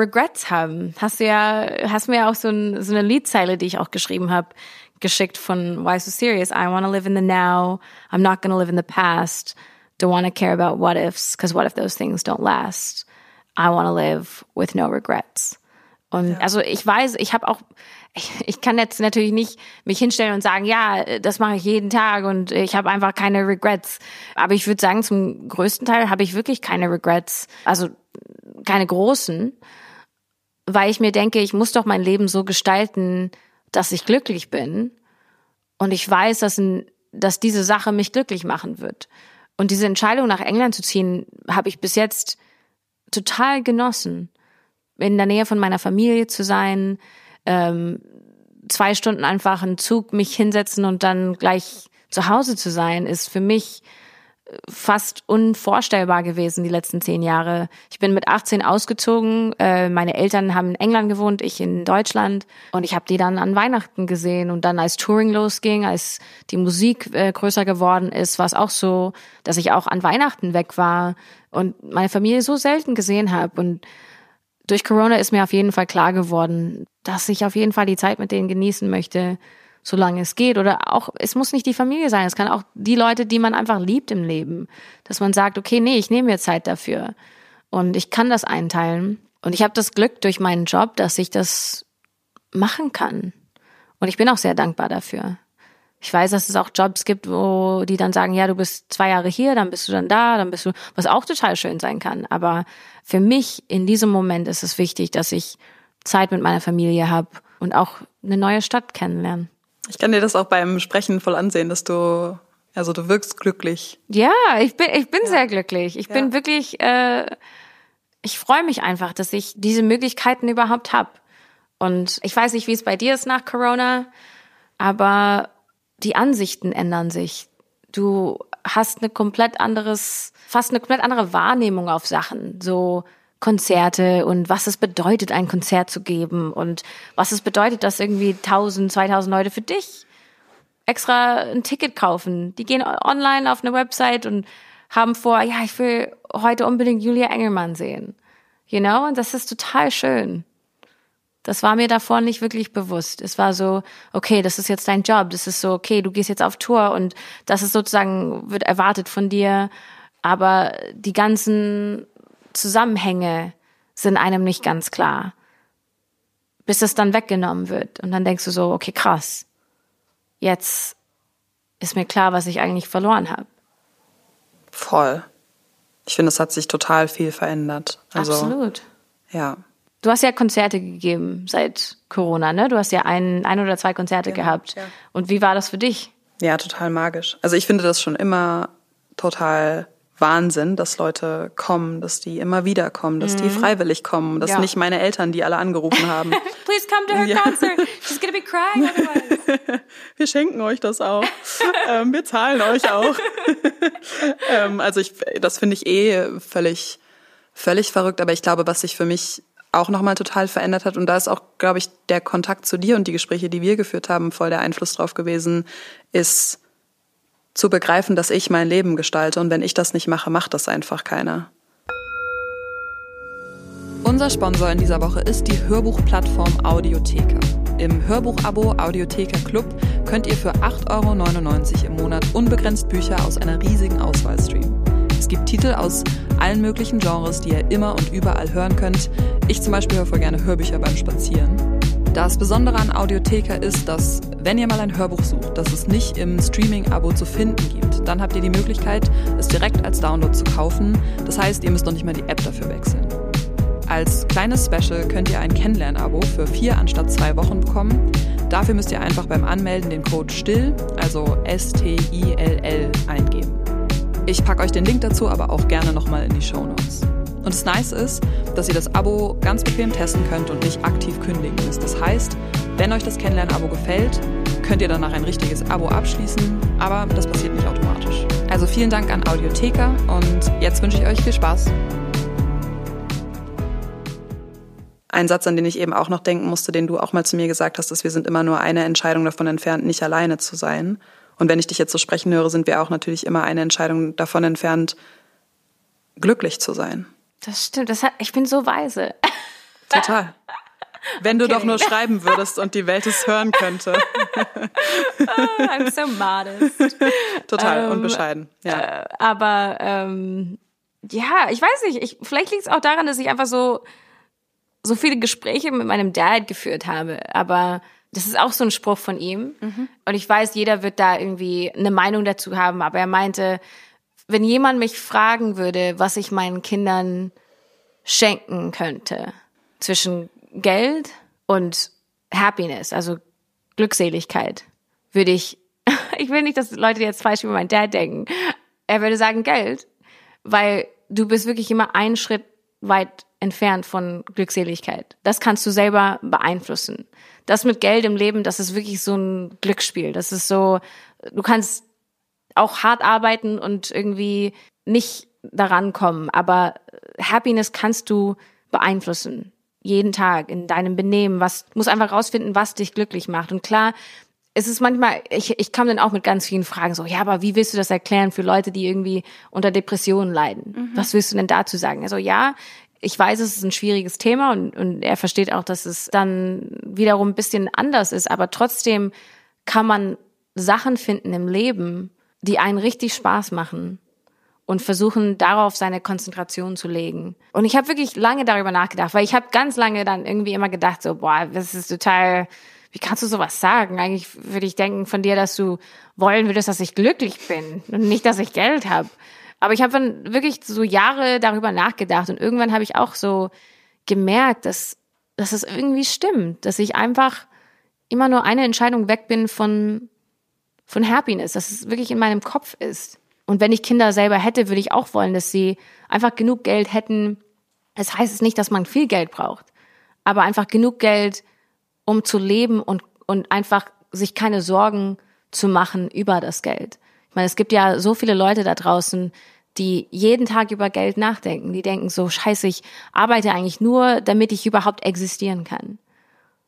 Regrets haben. Hast du ja, hast mir ja auch so, ein, so eine Liedzeile, die ich auch geschrieben habe, geschickt von Why So Serious. I want to live in the now. I'm not to live in the past don't want to care about what ifs, because what if those things don't last? I want to live with no regrets. Und ja. also ich weiß, ich habe auch, ich, ich, kann jetzt natürlich nicht mich hinstellen und sagen, ja, das mache ich jeden Tag und ich habe einfach keine Regrets. Aber ich würde sagen, zum größten Teil habe ich wirklich keine Regrets, also keine großen, weil ich mir denke, ich muss doch mein Leben so gestalten, dass ich glücklich bin. Und ich weiß, dass, dass diese Sache mich glücklich machen wird. Und diese Entscheidung nach England zu ziehen, habe ich bis jetzt total genossen. In der Nähe von meiner Familie zu sein, ähm, zwei Stunden einfach einen Zug mich hinsetzen und dann gleich zu Hause zu sein, ist für mich fast unvorstellbar gewesen die letzten zehn Jahre. Ich bin mit 18 ausgezogen. Äh, meine Eltern haben in England gewohnt, ich in Deutschland. Und ich habe die dann an Weihnachten gesehen. Und dann als Touring losging, als die Musik äh, größer geworden ist, war es auch so, dass ich auch an Weihnachten weg war und meine Familie so selten gesehen habe. Und durch Corona ist mir auf jeden Fall klar geworden, dass ich auf jeden Fall die Zeit mit denen genießen möchte solange es geht. Oder auch, es muss nicht die Familie sein, es kann auch die Leute, die man einfach liebt im Leben. Dass man sagt, okay, nee, ich nehme mir Zeit dafür. Und ich kann das einteilen. Und ich habe das Glück durch meinen Job, dass ich das machen kann. Und ich bin auch sehr dankbar dafür. Ich weiß, dass es auch Jobs gibt, wo die dann sagen, ja, du bist zwei Jahre hier, dann bist du dann da, dann bist du, was auch total schön sein kann. Aber für mich in diesem Moment ist es wichtig, dass ich Zeit mit meiner Familie habe und auch eine neue Stadt kennenlernen. Ich kann dir das auch beim Sprechen voll ansehen, dass du, also du wirkst glücklich. Ja, ich bin, ich bin ja. sehr glücklich. Ich ja. bin wirklich, äh, ich freue mich einfach, dass ich diese Möglichkeiten überhaupt habe. Und ich weiß nicht, wie es bei dir ist nach Corona, aber die Ansichten ändern sich. Du hast eine komplett anderes, fast eine komplett andere Wahrnehmung auf Sachen. So, Konzerte und was es bedeutet, ein Konzert zu geben und was es bedeutet, dass irgendwie 1000, 2000 Leute für dich extra ein Ticket kaufen. Die gehen online auf eine Website und haben vor, ja, ich will heute unbedingt Julia Engelmann sehen. You know? Und das ist total schön. Das war mir davor nicht wirklich bewusst. Es war so, okay, das ist jetzt dein Job. Das ist so, okay, du gehst jetzt auf Tour und das ist sozusagen, wird erwartet von dir. Aber die ganzen Zusammenhänge sind einem nicht ganz klar. Bis es dann weggenommen wird. Und dann denkst du so, okay, krass. Jetzt ist mir klar, was ich eigentlich verloren habe. Voll. Ich finde, es hat sich total viel verändert. Also, Absolut. Ja. Du hast ja Konzerte gegeben seit Corona, ne? Du hast ja ein, ein oder zwei Konzerte genau, gehabt. Ja. Und wie war das für dich? Ja, total magisch. Also ich finde das schon immer total Wahnsinn, dass Leute kommen, dass die immer wieder kommen, dass mhm. die freiwillig kommen, dass ja. nicht meine Eltern, die alle angerufen haben. Please come to her ja. concert. She's gonna be crying otherwise. Wir schenken euch das auch. ähm, wir zahlen euch auch. ähm, also ich, das finde ich eh völlig, völlig verrückt. Aber ich glaube, was sich für mich auch nochmal total verändert hat. Und da ist auch, glaube ich, der Kontakt zu dir und die Gespräche, die wir geführt haben, voll der Einfluss drauf gewesen, ist zu begreifen, dass ich mein Leben gestalte und wenn ich das nicht mache, macht das einfach keiner. Unser Sponsor in dieser Woche ist die Hörbuchplattform Audiotheka. Im Hörbuchabo Audiotheka Club könnt ihr für 8,99 Euro im Monat unbegrenzt Bücher aus einer riesigen Auswahl streamen. Es gibt Titel aus allen möglichen Genres, die ihr immer und überall hören könnt. Ich zum Beispiel höre voll gerne Hörbücher beim Spazieren. Das Besondere an Audiotheka ist, dass wenn ihr mal ein Hörbuch sucht, das es nicht im Streaming-Abo zu finden gibt, dann habt ihr die Möglichkeit, es direkt als Download zu kaufen. Das heißt, ihr müsst noch nicht mal die App dafür wechseln. Als kleines Special könnt ihr ein Kennenlern-Abo für vier anstatt zwei Wochen bekommen. Dafür müsst ihr einfach beim Anmelden den Code STILL, also S-T-I-L-L, eingeben. Ich packe euch den Link dazu aber auch gerne nochmal in die Show Notes. Und das Nice ist, dass ihr das Abo ganz bequem testen könnt und nicht aktiv kündigen müsst. Das heißt, wenn euch das Kennenlernen-Abo gefällt, könnt ihr danach ein richtiges Abo abschließen, aber das passiert nicht automatisch. Also vielen Dank an Audiotheka und jetzt wünsche ich euch viel Spaß. Ein Satz, an den ich eben auch noch denken musste, den du auch mal zu mir gesagt hast, ist, wir sind immer nur eine Entscheidung davon entfernt, nicht alleine zu sein. Und wenn ich dich jetzt so sprechen höre, sind wir auch natürlich immer eine Entscheidung davon entfernt, glücklich zu sein. Das stimmt. Das hat, ich bin so weise. Total. Wenn du doch nur schreiben würdest und die Welt es hören könnte. oh, I'm so modest. Total ähm, unbescheiden. Ja. Äh, aber ähm, ja, ich weiß nicht. Ich, vielleicht liegt es auch daran, dass ich einfach so so viele Gespräche mit meinem Dad geführt habe. Aber das ist auch so ein Spruch von ihm. Mhm. Und ich weiß, jeder wird da irgendwie eine Meinung dazu haben. Aber er meinte, wenn jemand mich fragen würde, was ich meinen Kindern schenken könnte, zwischen Geld und Happiness, also Glückseligkeit, würde ich, ich will nicht, dass Leute jetzt falsch über meinen Dad denken. Er würde sagen Geld, weil du bist wirklich immer einen Schritt weit entfernt von Glückseligkeit. Das kannst du selber beeinflussen. Das mit Geld im Leben, das ist wirklich so ein Glücksspiel. Das ist so, du kannst auch hart arbeiten und irgendwie nicht daran kommen. Aber Happiness kannst du beeinflussen. Jeden Tag in deinem Benehmen. Was, muss einfach rausfinden, was dich glücklich macht. Und klar, es ist manchmal, ich, ich kam dann auch mit ganz vielen Fragen so, ja, aber wie willst du das erklären für Leute, die irgendwie unter Depressionen leiden? Mhm. Was willst du denn dazu sagen? Also ja, ich weiß, es ist ein schwieriges Thema und, und er versteht auch, dass es dann wiederum ein bisschen anders ist, aber trotzdem kann man Sachen finden im Leben, die einen richtig Spaß machen und versuchen darauf seine Konzentration zu legen. Und ich habe wirklich lange darüber nachgedacht, weil ich habe ganz lange dann irgendwie immer gedacht, so, boah, das ist total, wie kannst du sowas sagen? Eigentlich würde ich denken von dir, dass du wollen würdest, dass ich glücklich bin und nicht, dass ich Geld habe. Aber ich habe dann wirklich so Jahre darüber nachgedacht und irgendwann habe ich auch so gemerkt, dass, dass es irgendwie stimmt, dass ich einfach immer nur eine Entscheidung weg bin von von Happiness, dass es wirklich in meinem Kopf ist. Und wenn ich Kinder selber hätte, würde ich auch wollen, dass sie einfach genug Geld hätten. Es das heißt es nicht, dass man viel Geld braucht, aber einfach genug Geld, um zu leben und, und einfach sich keine Sorgen zu machen über das Geld. Ich meine, es gibt ja so viele Leute da draußen, die jeden Tag über Geld nachdenken. Die denken so, scheiße, ich arbeite eigentlich nur, damit ich überhaupt existieren kann.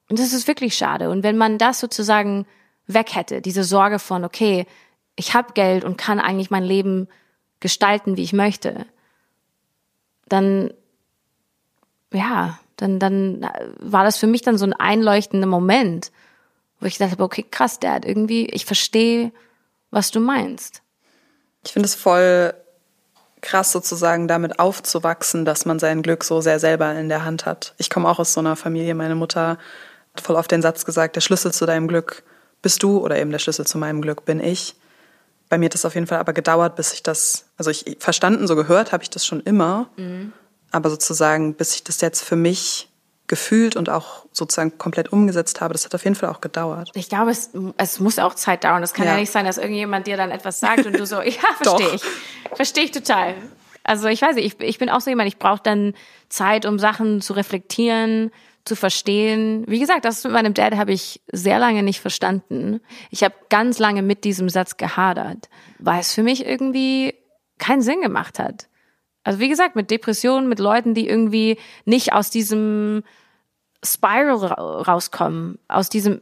Und das ist wirklich schade. Und wenn man das sozusagen weg hätte. Diese Sorge von, okay, ich habe Geld und kann eigentlich mein Leben gestalten, wie ich möchte. Dann, ja, dann, dann war das für mich dann so ein einleuchtender Moment, wo ich dachte, okay, krass, Dad, irgendwie, ich verstehe, was du meinst. Ich finde es voll krass sozusagen damit aufzuwachsen, dass man sein Glück so sehr selber in der Hand hat. Ich komme auch aus so einer Familie, meine Mutter hat voll oft den Satz gesagt, der Schlüssel zu deinem Glück bist du oder eben der Schlüssel zu meinem Glück bin ich. Bei mir hat es auf jeden Fall aber gedauert, bis ich das, also ich verstanden, so gehört habe ich das schon immer, mhm. aber sozusagen, bis ich das jetzt für mich gefühlt und auch sozusagen komplett umgesetzt habe, das hat auf jeden Fall auch gedauert. Ich glaube, es, es muss auch Zeit dauern. Es kann ja. ja nicht sein, dass irgendjemand dir dann etwas sagt und du so, ja, verstehe ich. Verstehe ich total. Also ich weiß nicht, ich, ich bin auch so jemand, ich brauche dann Zeit, um Sachen zu reflektieren, zu verstehen. Wie gesagt, das mit meinem Dad habe ich sehr lange nicht verstanden. Ich habe ganz lange mit diesem Satz gehadert, weil es für mich irgendwie keinen Sinn gemacht hat. Also wie gesagt, mit Depressionen, mit Leuten, die irgendwie nicht aus diesem Spiral rauskommen, aus diesem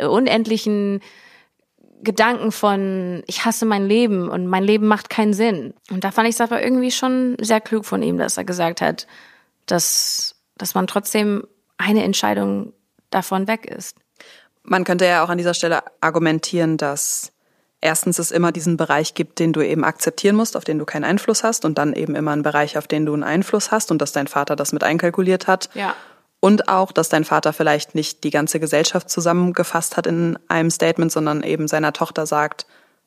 unendlichen Gedanken von, ich hasse mein Leben und mein Leben macht keinen Sinn. Und da fand ich es aber irgendwie schon sehr klug von ihm, dass er gesagt hat, dass, dass man trotzdem eine Entscheidung davon weg ist. Man könnte ja auch an dieser Stelle argumentieren, dass erstens es immer diesen Bereich gibt, den du eben akzeptieren musst, auf den du keinen Einfluss hast und dann eben immer einen Bereich, auf den du einen Einfluss hast und dass dein Vater das mit einkalkuliert hat. Ja. Und auch, dass dein Vater vielleicht nicht die ganze Gesellschaft zusammengefasst hat in einem Statement, sondern eben seiner Tochter sagt,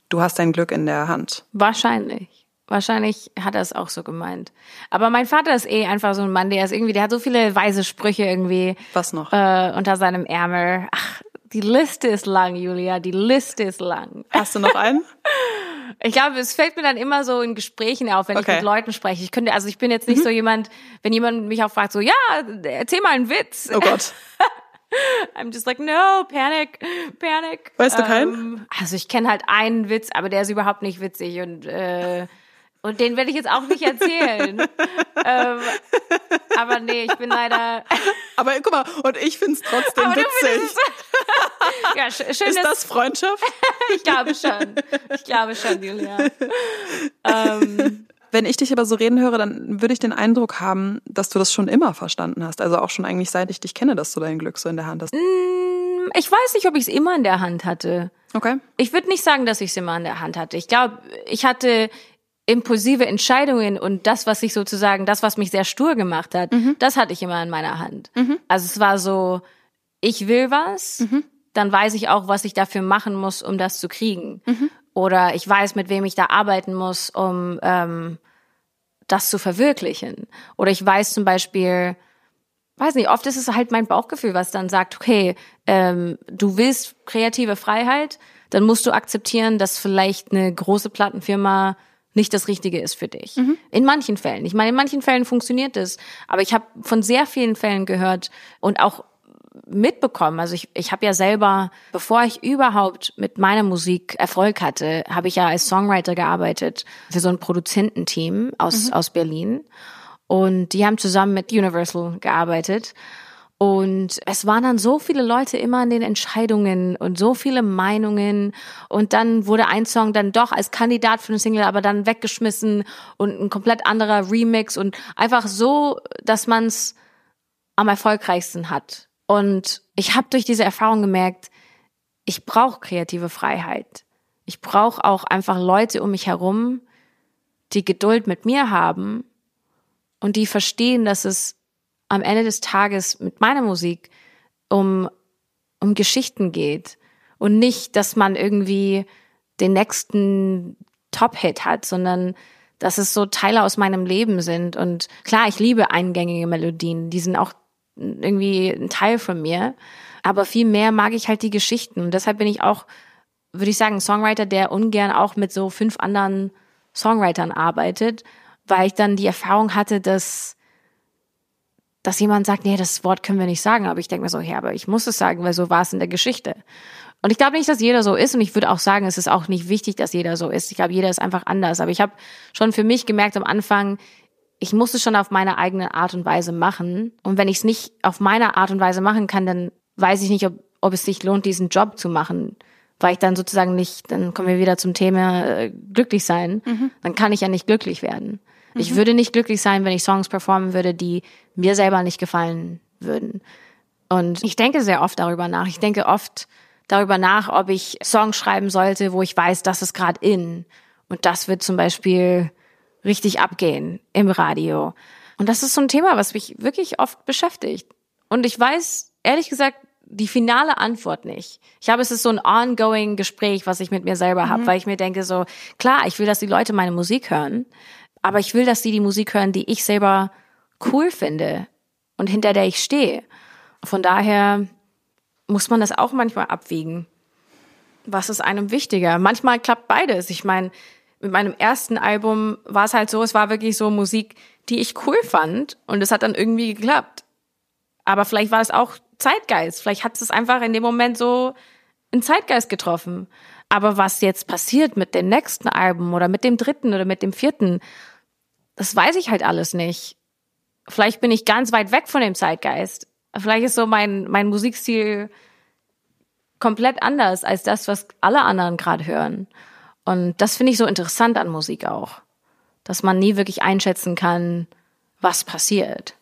du hast dein Glück in der Hand. Wahrscheinlich. Wahrscheinlich hat er es auch so gemeint. Aber mein Vater ist eh einfach so ein Mann, der ist irgendwie, der hat so viele weise Sprüche irgendwie. Was noch? Äh, unter seinem Ärmel. Ach, die Liste ist lang, Julia. Die Liste ist lang. Hast du noch einen? Ich glaube, es fällt mir dann immer so in Gesprächen auf, wenn okay. ich mit Leuten spreche. Ich könnte, also ich bin jetzt nicht mhm. so jemand, wenn jemand mich auch fragt, so, ja, erzähl mal einen Witz. Oh Gott. I'm just like, no, panic, panic. Weißt du keinen? Ähm, also ich kenne halt einen Witz, aber der ist überhaupt nicht witzig und äh, und den werde ich jetzt auch nicht erzählen. ähm, aber nee, ich bin leider. aber guck mal, und ich finde es trotzdem aber witzig. ja, schön, ist das Freundschaft? ich glaube schon. Ich glaube schon, Julia. Ähm, wenn ich dich aber so reden höre, dann würde ich den Eindruck haben, dass du das schon immer verstanden hast. Also auch schon eigentlich seit ich dich kenne, dass du dein Glück so in der Hand hast. Mm, ich weiß nicht, ob ich es immer in der Hand hatte. Okay. Ich würde nicht sagen, dass ich es immer in der Hand hatte. Ich glaube, ich hatte impulsive Entscheidungen und das, was ich sozusagen, das, was mich sehr stur gemacht hat, mhm. das hatte ich immer in meiner Hand. Mhm. Also es war so, ich will was, mhm. dann weiß ich auch, was ich dafür machen muss, um das zu kriegen. Mhm. Oder ich weiß, mit wem ich da arbeiten muss, um ähm, das zu verwirklichen. Oder ich weiß zum Beispiel, weiß nicht, oft ist es halt mein Bauchgefühl, was dann sagt, okay, ähm, du willst kreative Freiheit, dann musst du akzeptieren, dass vielleicht eine große Plattenfirma nicht das Richtige ist für dich. Mhm. In manchen Fällen. Ich meine, in manchen Fällen funktioniert es, aber ich habe von sehr vielen Fällen gehört und auch mitbekommen. Also ich, ich habe ja selber, bevor ich überhaupt mit meiner Musik Erfolg hatte, habe ich ja als Songwriter gearbeitet für so ein Produzententeam aus, mhm. aus Berlin. Und die haben zusammen mit Universal gearbeitet. Und es waren dann so viele Leute immer an den Entscheidungen und so viele Meinungen. Und dann wurde ein Song dann doch als Kandidat für eine Single aber dann weggeschmissen und ein komplett anderer Remix und einfach so, dass man es am erfolgreichsten hat. Und ich habe durch diese Erfahrung gemerkt, ich brauche kreative Freiheit. Ich brauche auch einfach Leute um mich herum, die Geduld mit mir haben und die verstehen, dass es am Ende des Tages mit meiner Musik um, um Geschichten geht und nicht, dass man irgendwie den nächsten Top-Hit hat, sondern dass es so Teile aus meinem Leben sind. Und klar, ich liebe eingängige Melodien, die sind auch irgendwie ein Teil von mir. Aber viel mehr mag ich halt die Geschichten. Und deshalb bin ich auch, würde ich sagen, Songwriter, der ungern auch mit so fünf anderen Songwritern arbeitet, weil ich dann die Erfahrung hatte, dass dass jemand sagt, nee, das Wort können wir nicht sagen. Aber ich denke mir so, ja, aber ich muss es sagen, weil so war es in der Geschichte. Und ich glaube nicht, dass jeder so ist. Und ich würde auch sagen, es ist auch nicht wichtig, dass jeder so ist. Ich glaube, jeder ist einfach anders. Aber ich habe schon für mich gemerkt am Anfang, ich muss es schon auf meine eigene Art und Weise machen. Und wenn ich es nicht auf meine Art und Weise machen kann, dann weiß ich nicht, ob, ob es sich lohnt, diesen Job zu machen. Weil ich dann sozusagen nicht, dann kommen wir wieder zum Thema äh, glücklich sein. Mhm. Dann kann ich ja nicht glücklich werden. Mhm. Ich würde nicht glücklich sein, wenn ich Songs performen würde, die mir selber nicht gefallen würden. Und ich denke sehr oft darüber nach. Ich denke oft darüber nach, ob ich Songs schreiben sollte, wo ich weiß, das ist gerade in. Und das wird zum Beispiel richtig abgehen im Radio. Und das ist so ein Thema, was mich wirklich oft beschäftigt. Und ich weiß, ehrlich gesagt, die finale Antwort nicht. Ich habe, es ist so ein ongoing Gespräch, was ich mit mir selber habe, mhm. weil ich mir denke so, klar, ich will, dass die Leute meine Musik hören, aber ich will, dass sie die Musik hören, die ich selber cool finde. und hinter der ich stehe. Von daher muss man das auch manchmal abwiegen. Was ist einem wichtiger? Manchmal klappt beides. Ich meine, mit meinem ersten Album war es halt so, es war wirklich so Musik, die ich cool fand und es hat dann irgendwie geklappt. Aber vielleicht war es auch Zeitgeist. Vielleicht hat es einfach in dem Moment so einen Zeitgeist getroffen. Aber was jetzt passiert mit dem nächsten Album oder mit dem dritten oder mit dem vierten, das weiß ich halt alles nicht. Vielleicht bin ich ganz weit weg von dem Zeitgeist. Vielleicht ist so mein, mein Musikstil komplett anders als das, was alle anderen gerade hören. Und das finde ich so interessant an Musik auch, dass man nie wirklich einschätzen kann, was passiert.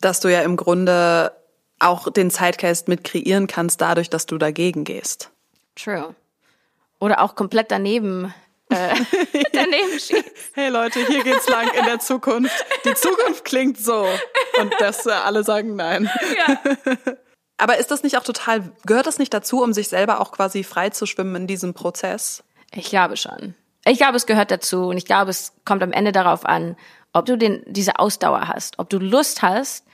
Dass du ja im Grunde auch den Zeitgeist mit kreieren kannst, dadurch, dass du dagegen gehst. True. Oder auch komplett daneben äh, daneben schießt. Hey Leute, hier geht's lang in der Zukunft. Die Zukunft klingt so. Und das äh, alle sagen nein. Ja. Aber ist das nicht auch total, gehört das nicht dazu, um sich selber auch quasi frei zu schwimmen in diesem Prozess? Ich glaube schon. Ich glaube, es gehört dazu und ich glaube, es kommt am Ende darauf an, ob du den, diese Ausdauer hast, ob du Lust hast,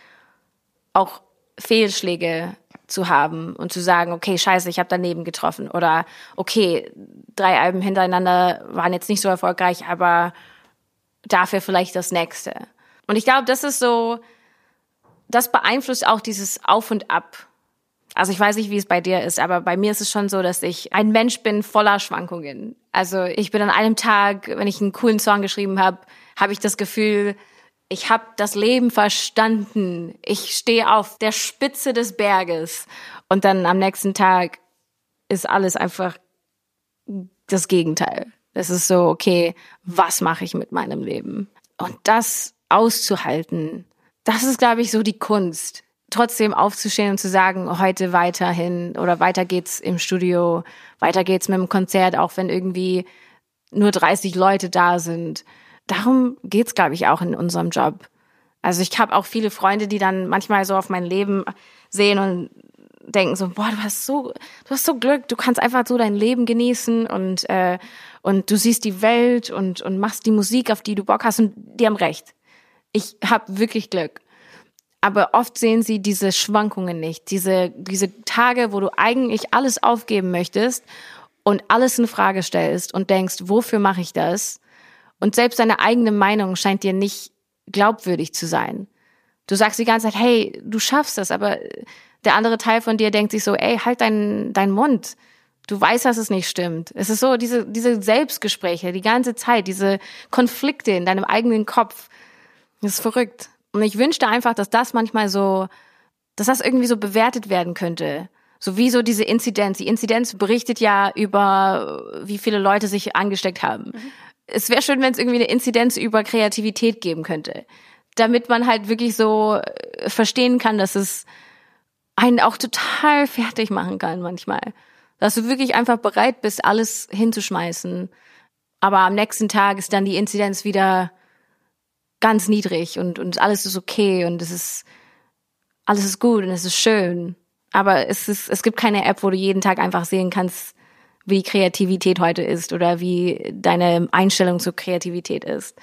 auch Fehlschläge zu haben und zu sagen, okay, scheiße, ich habe daneben getroffen oder okay, drei Alben hintereinander waren jetzt nicht so erfolgreich, aber dafür vielleicht das nächste. Und ich glaube, das ist so, das beeinflusst auch dieses Auf und Ab also ich weiß nicht, wie es bei dir ist, aber bei mir ist es schon so, dass ich ein Mensch bin voller Schwankungen. Also ich bin an einem Tag, wenn ich einen coolen Song geschrieben habe, habe ich das Gefühl, ich habe das Leben verstanden. Ich stehe auf der Spitze des Berges und dann am nächsten Tag ist alles einfach das Gegenteil. Es ist so, okay, was mache ich mit meinem Leben? Und das auszuhalten, das ist, glaube ich, so die Kunst trotzdem aufzustehen und zu sagen, heute weiterhin oder weiter geht's im Studio, weiter geht's mit dem Konzert, auch wenn irgendwie nur 30 Leute da sind. Darum geht's, glaube ich, auch in unserem Job. Also ich habe auch viele Freunde, die dann manchmal so auf mein Leben sehen und denken so, boah, du hast so, du hast so Glück, du kannst einfach so dein Leben genießen und äh, und du siehst die Welt und und machst die Musik, auf die du Bock hast und die haben recht. Ich habe wirklich Glück aber oft sehen sie diese Schwankungen nicht, diese, diese Tage, wo du eigentlich alles aufgeben möchtest und alles in Frage stellst und denkst, wofür mache ich das? Und selbst deine eigene Meinung scheint dir nicht glaubwürdig zu sein. Du sagst die ganze Zeit, hey, du schaffst das, aber der andere Teil von dir denkt sich so, ey, halt deinen dein Mund. Du weißt, dass es nicht stimmt. Es ist so, diese, diese Selbstgespräche, die ganze Zeit, diese Konflikte in deinem eigenen Kopf. Das ist verrückt. Und ich wünschte einfach, dass das manchmal so, dass das irgendwie so bewertet werden könnte. So wie so diese Inzidenz. Die Inzidenz berichtet ja über, wie viele Leute sich angesteckt haben. Mhm. Es wäre schön, wenn es irgendwie eine Inzidenz über Kreativität geben könnte. Damit man halt wirklich so äh, verstehen kann, dass es einen auch total fertig machen kann manchmal. Dass du wirklich einfach bereit bist, alles hinzuschmeißen. Aber am nächsten Tag ist dann die Inzidenz wieder ganz niedrig und, und alles ist okay und es ist, alles ist gut und es ist schön. Aber es ist, es gibt keine App, wo du jeden Tag einfach sehen kannst, wie Kreativität heute ist oder wie deine Einstellung zur Kreativität ist.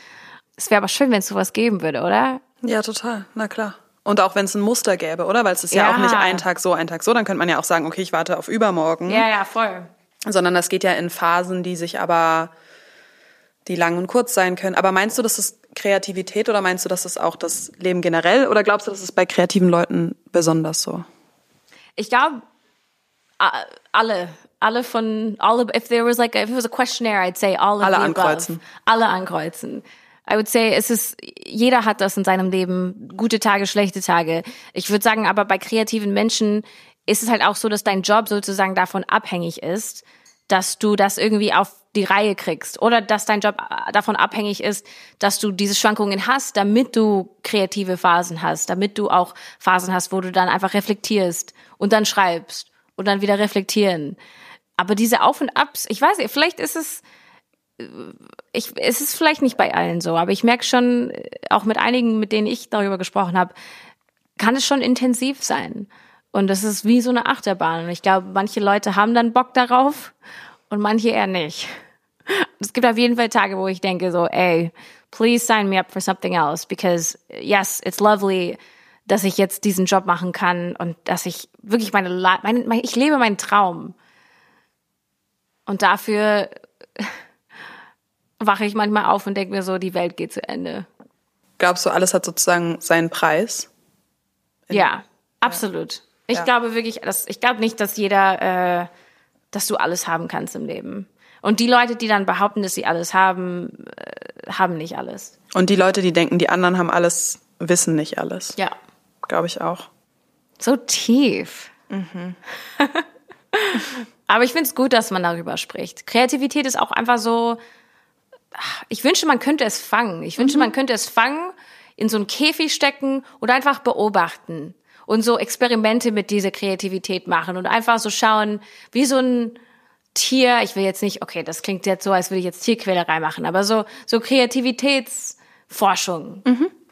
Es wäre aber schön, wenn es sowas geben würde, oder? Ja, total. Na klar. Und auch wenn es ein Muster gäbe, oder? Weil es ist ja. ja auch nicht ein Tag so, ein Tag so. Dann könnte man ja auch sagen, okay, ich warte auf übermorgen. Ja, ja, voll. Sondern das geht ja in Phasen, die sich aber, die lang und kurz sein können. Aber meinst du, dass es Kreativität oder meinst du, dass es auch das Leben generell oder glaubst du, dass es bei kreativen Leuten besonders so? Ich glaube, alle, alle von, alle, if there was like, a, if it was a questionnaire, I'd say all of alle the ankreuzen. Above. Alle ankreuzen. I would say, es ist, jeder hat das in seinem Leben, gute Tage, schlechte Tage. Ich würde sagen, aber bei kreativen Menschen ist es halt auch so, dass dein Job sozusagen davon abhängig ist, dass du das irgendwie auf die Reihe kriegst oder dass dein Job äh, davon abhängig ist, dass du diese Schwankungen hast, damit du kreative Phasen hast, damit du auch Phasen hast, wo du dann einfach reflektierst und dann schreibst und dann wieder reflektieren. Aber diese Auf und Abs, ich weiß vielleicht ist es äh, ich, es ist vielleicht nicht bei allen so, aber ich merke schon, äh, auch mit einigen, mit denen ich darüber gesprochen habe, kann es schon intensiv sein. Und das ist wie so eine Achterbahn. Und ich glaube, manche Leute haben dann Bock darauf und manche eher nicht. Es gibt auf jeden Fall Tage, wo ich denke so, ey, please sign me up for something else because yes, it's lovely dass ich jetzt diesen Job machen kann und dass ich wirklich meine, meine ich lebe meinen Traum. Und dafür wache ich manchmal auf und denke mir so, die Welt geht zu Ende. Glaubst du, alles hat sozusagen seinen Preis? ja, absolut. Ich Ja. glaube wirklich, dass, ich glaube nicht, dass jeder, äh, dass du alles haben kannst im Leben. Und die Leute, die dann behaupten, dass sie alles haben, äh, haben nicht alles. Und die Leute, die denken, die anderen haben alles, wissen nicht alles. Ja. Glaube ich auch. So tief. Aber ich finde es gut, dass man darüber spricht. Kreativität ist auch einfach so. Ich wünsche, man könnte es fangen. Ich wünsche, man könnte es fangen, in so einen Käfig stecken und einfach beobachten und so Experimente mit dieser Kreativität machen und einfach so schauen, wie so ein Tier. Ich will jetzt nicht, okay, das klingt jetzt so, als würde ich jetzt Tierquälerei machen, aber so so Kreativitätsforschung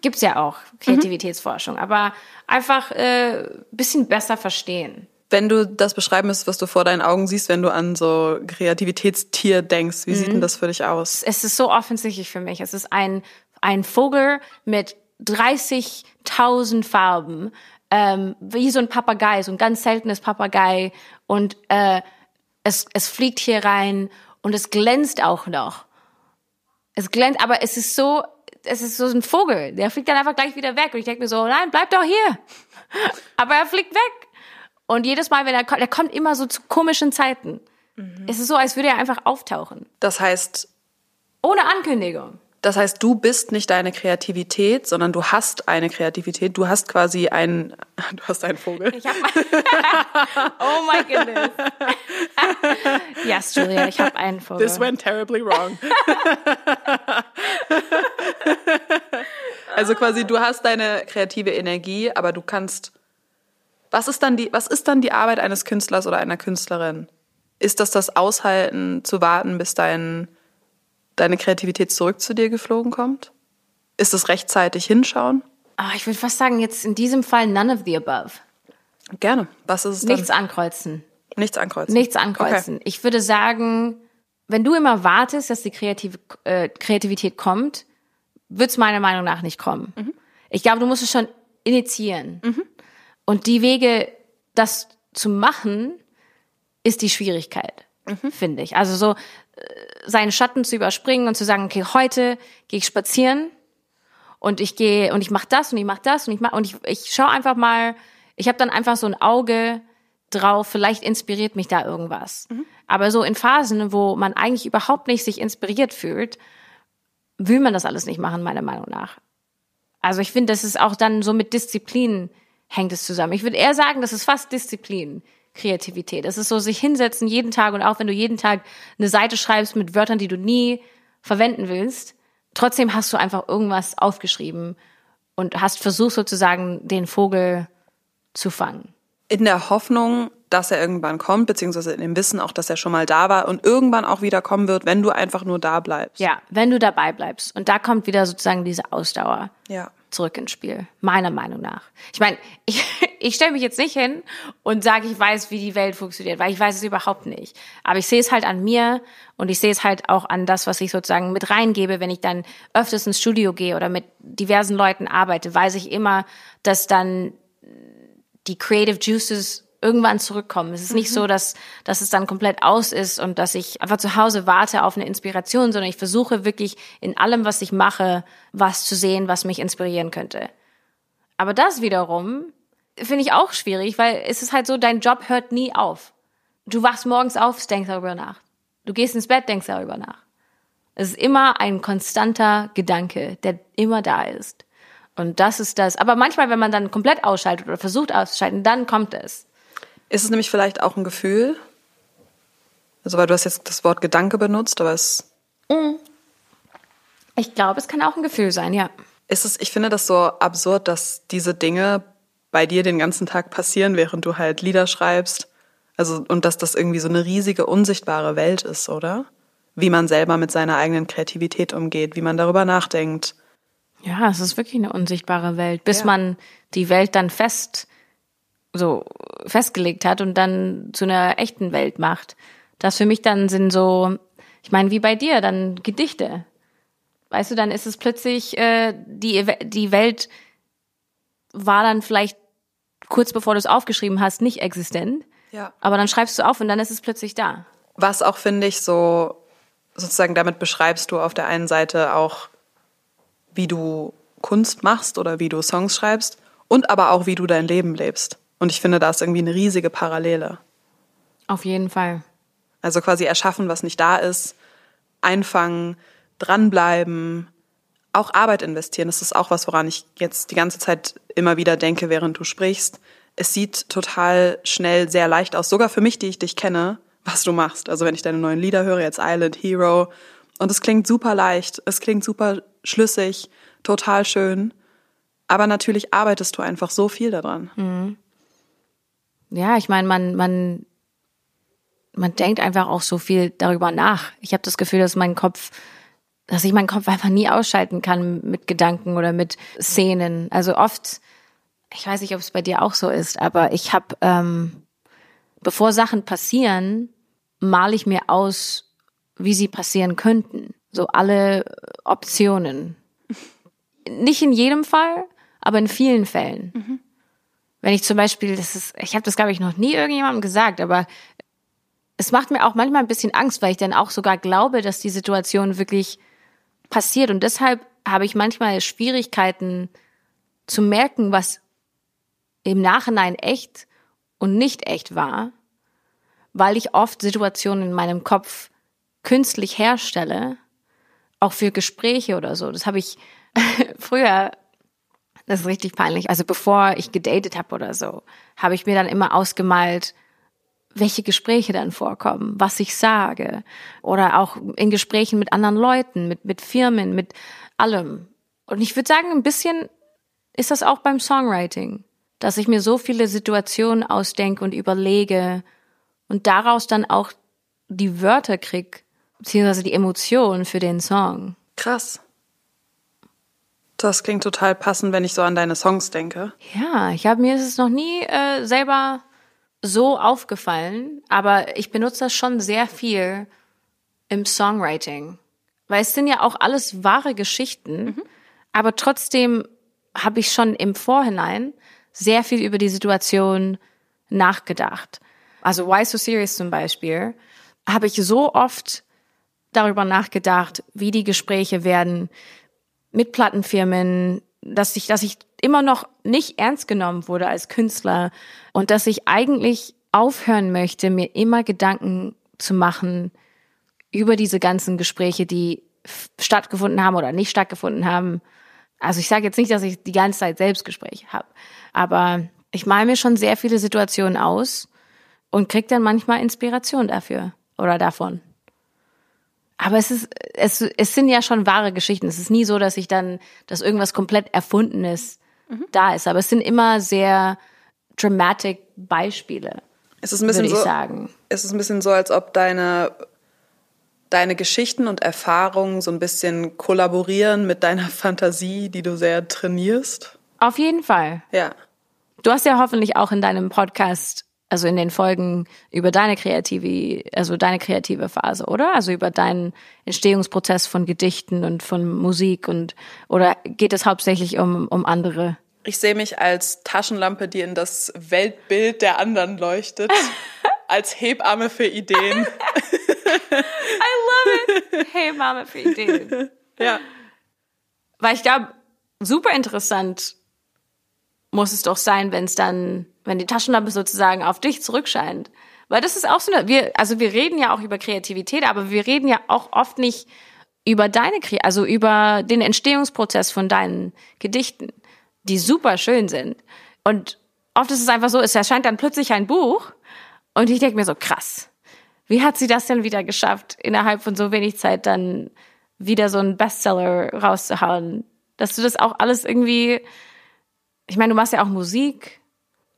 gibt's ja auch Kreativitätsforschung, aber einfach äh, bisschen besser verstehen. Wenn du das beschreiben müsstest, was du vor deinen Augen siehst, wenn du an so Kreativitätstier denkst, wie sieht denn das für dich aus? Es ist so offensichtlich für mich. Es ist ein ein Vogel mit 30.000 Farben, ähm, wie so ein Papagei, so ein ganz seltenes Papagei und äh, es es fliegt hier rein und es glänzt auch noch. Es glänzt, aber es ist so, es ist so ein Vogel, der fliegt dann einfach gleich wieder weg. Und ich denke mir so, nein, bleib doch hier. Aber er fliegt weg. Und jedes Mal, wenn er kommt, er kommt immer so zu komischen Zeiten. Es ist so, als würde er einfach auftauchen. Das heißt, Ohne Ankündigung. das heißt, du bist nicht deine Kreativität, sondern du hast eine Kreativität. Du hast quasi einen, du hast einen Vogel. Ich hab oh my goodness. yes, Julia, ich habe einen Vogel. This went terribly wrong. also quasi, du hast deine kreative Energie, aber du kannst. Was ist dann die, was ist dann die Arbeit eines Künstlers oder einer Künstlerin? Ist das das Aushalten, zu warten, bis dein, deine Kreativität zurück zu dir geflogen kommt? Ist es rechtzeitig hinschauen? Ah, ich würde fast sagen, jetzt in diesem Fall none of the above. Gerne. Was ist es dann? Nichts ankreuzen. Nichts ankreuzen. Nichts ankreuzen. Ich würde sagen, wenn du immer wartest, dass die Kreative, äh, Kreativität kommt, wird es meiner Meinung nach nicht kommen. Ich glaube, du musst es schon initiieren. Und die Wege, das zu machen, ist die Schwierigkeit, finde ich. Also so äh, seinen Schatten zu überspringen und zu sagen, okay, heute gehe ich spazieren und ich gehe und ich mache das und ich mache das und ich mach, und ich, ich schaue einfach mal, ich habe dann einfach so ein Auge drauf, vielleicht inspiriert mich da irgendwas. Aber so in Phasen, wo man eigentlich überhaupt nicht sich inspiriert fühlt, will man das alles nicht machen, meiner Meinung nach. Also ich finde, das ist auch dann so mit Disziplin hängt es zusammen. Ich würde eher sagen, das ist fast Disziplin, Kreativität. Es ist so sich hinsetzen jeden Tag und auch wenn du jeden Tag eine Seite schreibst mit Wörtern, die du nie verwenden willst, trotzdem hast du einfach irgendwas aufgeschrieben und hast versucht sozusagen den Vogel zu fangen. In der Hoffnung, dass er irgendwann kommt, beziehungsweise in dem Wissen auch, dass er schon mal da war und irgendwann auch wieder kommen wird, wenn du einfach nur da bleibst. Ja, wenn du dabei bleibst. Und da kommt wieder sozusagen diese Ausdauer Ja. Zurück ins Spiel, meiner Meinung nach. Ich meine, ich, ich stelle mich jetzt nicht hin und sage, ich weiß, wie die Welt funktioniert, weil ich weiß es überhaupt nicht. Aber ich sehe es halt an mir und ich sehe es halt auch an das, was ich sozusagen mit reingebe, wenn ich dann öfters ins Studio gehe oder mit diversen Leuten arbeite, weiß ich immer, dass dann die Creative Juices irgendwann zurückkommen. Es ist nicht so, dass, dass es dann komplett aus ist und dass ich einfach zu Hause warte auf eine Inspiration, sondern ich versuche wirklich in allem, was ich mache, was zu sehen, was mich inspirieren könnte. Aber das wiederum finde ich auch schwierig, weil es ist halt so, dein Job hört nie auf. Du wachst morgens auf, denkst darüber nach. Du gehst ins Bett, denkst darüber nach. Es ist immer ein konstanter Gedanke, der immer da ist. Und das ist das. Aber manchmal, wenn man dann komplett ausschaltet oder versucht auszuschalten, dann kommt es. Ist es nämlich vielleicht auch ein Gefühl? Also, weil du hast jetzt das Wort Gedanke benutzt, aber es Ich glaube, es kann auch ein Gefühl sein, ja. ist es, ich finde das so absurd, dass diese Dinge bei dir den ganzen Tag passieren, während du halt Lieder schreibst. Also, und dass das irgendwie so eine riesige, unsichtbare Welt ist, oder? Wie man selber mit seiner eigenen Kreativität umgeht, wie man darüber nachdenkt. Ja, es ist wirklich eine unsichtbare Welt, bis Ja. man die Welt dann fest so festgelegt hat und dann zu einer echten Welt macht. Das für mich dann sind so, ich meine, wie bei dir, dann Gedichte. Weißt du, dann ist es plötzlich äh, die die Welt war dann vielleicht kurz bevor du es aufgeschrieben hast nicht existent. Ja. Aber dann schreibst du auf und dann ist es plötzlich da. Was auch, finde ich, so sozusagen damit beschreibst du auf der einen Seite auch, wie du Kunst machst oder wie du Songs schreibst und aber auch, wie du dein Leben lebst. Und ich finde, da ist irgendwie eine riesige Parallele. Auf jeden Fall. Also quasi erschaffen, was nicht da ist, einfangen, dranbleiben, auch Arbeit investieren. Das ist auch was, woran ich jetzt die ganze Zeit immer wieder denke, während du sprichst. Es sieht total schnell sehr leicht aus, sogar für mich, die ich dich kenne, was du machst. Also wenn ich deine neuen Lieder höre, jetzt Island Hero, und es klingt super leicht, es klingt super schlüssig, total schön. Aber natürlich arbeitest du einfach so viel daran. Mhm. Ja, ich meine, man, man, man denkt einfach auch so viel darüber nach. Ich habe das Gefühl, dass mein Kopf, dass ich meinen Kopf einfach nie ausschalten kann mit Gedanken oder mit Szenen. Also oft, ich weiß nicht, ob es bei dir auch so ist, aber ich habe, ähm, bevor Sachen passieren, male ich mir aus, wie sie passieren könnten. So alle Optionen. Nicht in jedem Fall, aber in vielen Fällen. Mhm. Wenn ich zum Beispiel, das ist, ich habe das glaube ich noch nie irgendjemandem gesagt, aber es macht mir auch manchmal ein bisschen Angst, weil ich dann auch sogar glaube, dass die Situation wirklich passiert. Und deshalb habe ich manchmal Schwierigkeiten zu merken, was im Nachhinein echt und nicht echt war, weil ich oft Situationen in meinem Kopf künstlich herstelle, auch für Gespräche oder so. Das habe ich früher, das ist richtig peinlich, also bevor ich gedatet habe oder so, habe ich mir dann immer ausgemalt, welche Gespräche dann vorkommen, was ich sage oder auch in Gesprächen mit anderen Leuten, mit, mit Firmen, mit allem. Und ich würde sagen, ein bisschen ist das auch beim Songwriting, dass ich mir so viele Situationen ausdenke und überlege und daraus dann auch die Wörter krieg, beziehungsweise die Emotionen für den Song. Krass. Das klingt total passend, wenn ich so an deine Songs denke. Ja, ich habe mir ist es noch nie äh, selber so aufgefallen, aber ich benutze das schon sehr viel im Songwriting. Weil es sind ja auch alles wahre Geschichten, mhm. aber trotzdem habe ich schon im Vorhinein sehr viel über die Situation nachgedacht. Also Why So Serious zum Beispiel, habe ich so oft darüber nachgedacht, wie die Gespräche werden mit Plattenfirmen, dass ich, dass ich immer noch nicht ernst genommen wurde als Künstler und dass ich eigentlich aufhören möchte, mir immer Gedanken zu machen über diese ganzen Gespräche, die stattgefunden haben oder nicht stattgefunden haben. Also ich sage jetzt nicht, dass ich die ganze Zeit Selbstgespräche habe, aber ich male mir schon sehr viele Situationen aus und krieg dann manchmal Inspiration dafür oder davon. Aber es ist, es, es sind ja schon wahre Geschichten. Es ist nie so, dass ich dann, dass irgendwas komplett Erfundenes mhm. da ist. Aber es sind immer sehr dramatic Beispiele. Es ist ein bisschen würde ich so, sagen. Es ist ein bisschen so, als ob deine, deine Geschichten und Erfahrungen so ein bisschen kollaborieren mit deiner Fantasie, die du sehr trainierst. Auf jeden Fall. Ja. Du hast ja hoffentlich auch in deinem Podcast also in den Folgen über deine kreative, also deine kreative Phase, oder? Also über deinen Entstehungsprozess von Gedichten und von Musik und oder geht es hauptsächlich um, um andere? Ich sehe mich als Taschenlampe, die in das Weltbild der anderen leuchtet, als Hebamme für Ideen. I love it. Hebamme für Ideen. Ja. Weil ich glaube, super interessant muss es doch sein, wenn es dann wenn die Taschenlampe sozusagen auf dich zurückscheint. Weil das ist auch so eine, wir, also wir reden ja auch über Kreativität, aber wir reden ja auch oft nicht über deine, also über den Entstehungsprozess von deinen Gedichten, die super schön sind. Und oft ist es einfach so, es erscheint dann plötzlich ein Buch und ich denke mir so, krass, wie hat sie das denn wieder geschafft, innerhalb von so wenig Zeit dann wieder so einen Bestseller rauszuhauen? Dass du das auch alles irgendwie, ich meine, du machst ja auch Musik,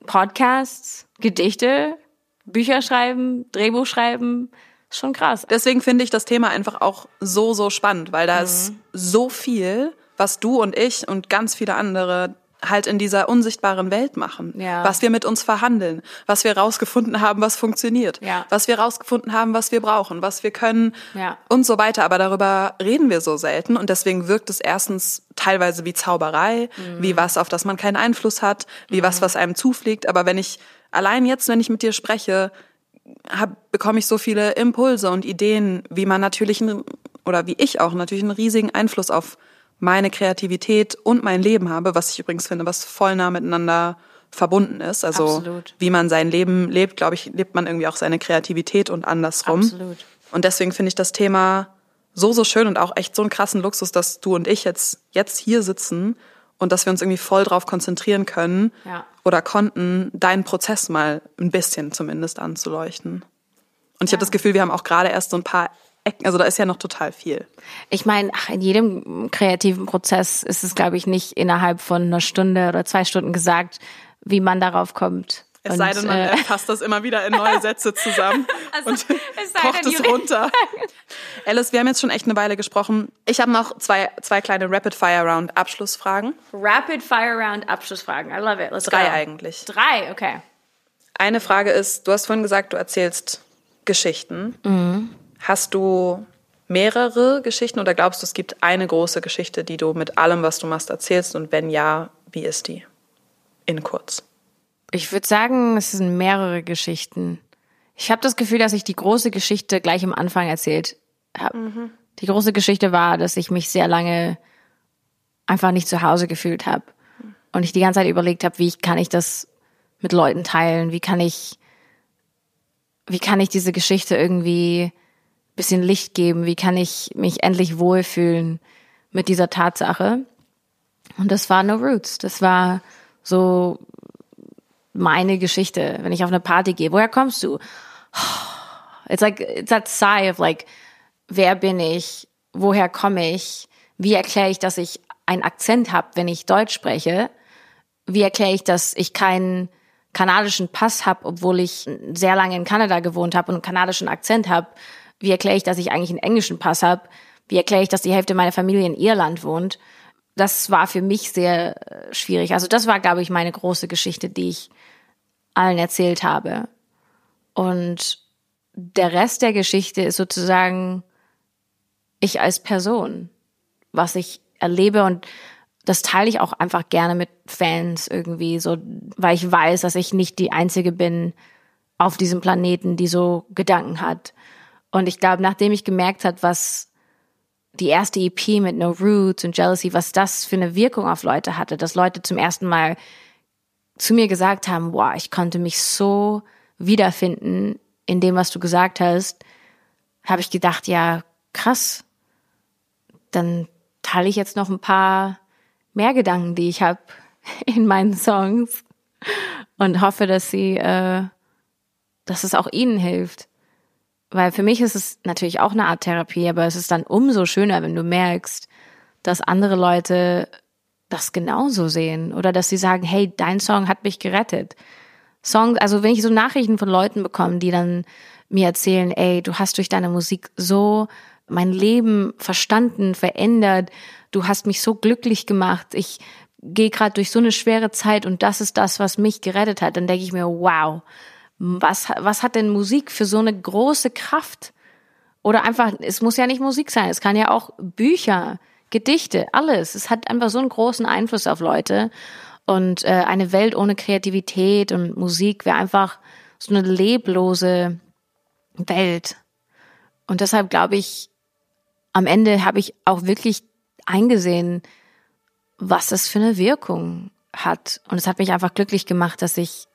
Podcasts, Gedichte, Bücher schreiben, Drehbuch schreiben. Schon krass. Deswegen finde ich das Thema einfach auch so, so spannend, weil da mhm. ist so viel, was du und ich und ganz viele andere halt in dieser unsichtbaren Welt machen. Ja. Was wir mit uns verhandeln, was wir rausgefunden haben, was funktioniert, ja. was wir rausgefunden haben, was wir brauchen, was wir können ja. und so weiter. Aber darüber reden wir so selten und deswegen wirkt es erstens teilweise wie Zauberei, mhm. wie was, auf das man keinen Einfluss hat, wie mhm. was, was einem zufliegt. Aber wenn ich allein jetzt, wenn ich mit dir spreche, hab, bekomme ich so viele Impulse und Ideen, wie man natürlich ein, oder wie ich auch natürlich einen riesigen Einfluss auf meine Kreativität und mein Leben habe, was ich übrigens finde, was voll nah miteinander verbunden ist. Also Absolut. wie man sein Leben lebt, glaube ich, lebt man irgendwie auch seine Kreativität und andersrum. Absolut. Und deswegen finde ich das Thema so, so schön und auch echt so einen krassen Luxus, dass du und ich jetzt, jetzt hier sitzen und dass wir uns irgendwie voll drauf konzentrieren können ja. oder konnten, deinen Prozess mal ein bisschen zumindest anzuleuchten. Und ich ja. habe das Gefühl, wir haben auch gerade erst so ein paar Ecken, also da ist ja noch total viel. Ich meine, in jedem kreativen Prozess ist es, glaube ich, nicht innerhalb von einer Stunde oder zwei Stunden gesagt, wie man darauf kommt. Es und, sei denn, man äh, fasst das immer wieder in neue Sätze zusammen also, und kocht es runter. Alice, wir haben jetzt schon echt eine Weile gesprochen. Ich habe noch zwei, zwei kleine Rapid-Fire-Round Abschlussfragen. Rapid-Fire-Round Abschlussfragen. I love it. Let's Drei go. eigentlich. Drei, okay. Eine Frage ist, du hast vorhin gesagt, du erzählst Geschichten. Mhm. Hast du mehrere Geschichten oder glaubst du, es gibt eine große Geschichte, die du mit allem, was du machst, erzählst? Und wenn ja, wie ist die? In kurz. Ich würde sagen, es sind mehrere Geschichten. Ich habe das Gefühl, dass ich die große Geschichte gleich am Anfang erzählt habe. Mhm. Die große Geschichte war, dass ich mich sehr lange einfach nicht zu Hause gefühlt habe. Und ich die ganze Zeit überlegt habe, wie kann ich das mit Leuten teilen? Wie kann ich, wie kann ich diese Geschichte irgendwie bisschen Licht geben? Wie kann ich mich endlich wohlfühlen mit dieser Tatsache? Und das war No Roots. Das war so meine Geschichte, wenn ich auf eine Party gehe. Woher kommst du? It's like, it's that sigh of like, wer bin ich? Woher komme ich? Wie erkläre ich, dass ich einen Akzent habe, wenn ich Deutsch spreche? Wie erkläre ich, dass ich keinen kanadischen Pass habe, obwohl ich sehr lange in Kanada gewohnt habe und einen kanadischen Akzent habe? Wie erkläre ich, dass ich eigentlich einen englischen Pass habe? Wie erkläre ich, dass die Hälfte meiner Familie in Irland wohnt? Das war für mich sehr äh, schwierig. Also das war, glaube ich, meine große Geschichte, die ich allen erzählt habe. Und der Rest der Geschichte ist sozusagen ich als Person, was ich erlebe und das teile ich auch einfach gerne mit Fans irgendwie, so, weil ich weiß, dass ich nicht die einzige bin auf diesem Planeten, die so Gedanken hat. Und ich glaube, nachdem ich gemerkt hat, was die erste EP mit No Roots und Jealousy, was das für eine Wirkung auf Leute hatte, dass Leute zum ersten Mal zu mir gesagt haben, wow, ich konnte mich so wiederfinden in dem, was du gesagt hast, habe ich gedacht, ja, krass. Dann teile ich jetzt noch ein paar mehr Gedanken, die ich habe in meinen Songs und hoffe, dass sie, äh, dass es auch ihnen hilft. Weil für mich ist es natürlich auch eine Art Therapie, aber es ist dann umso schöner, wenn du merkst, dass andere Leute das genauso sehen oder dass sie sagen, hey, dein Song hat mich gerettet. Songs, also wenn ich so Nachrichten von Leuten bekomme, die dann mir erzählen, ey, du hast durch deine Musik so mein Leben verstanden, verändert, du hast mich so glücklich gemacht, ich gehe gerade durch so eine schwere Zeit und das ist das, was mich gerettet hat, dann denke ich mir, wow, was, was hat denn Musik für so eine große Kraft? Oder einfach, es muss ja nicht Musik sein, es kann ja auch Bücher, Gedichte, alles. Es hat einfach so einen großen Einfluss auf Leute. Und äh, eine Welt ohne Kreativität und Musik wäre einfach so eine leblose Welt. Und deshalb glaube ich, am Ende habe ich auch wirklich eingesehen, was das für eine Wirkung hat. Und es hat mich einfach glücklich gemacht, dass ich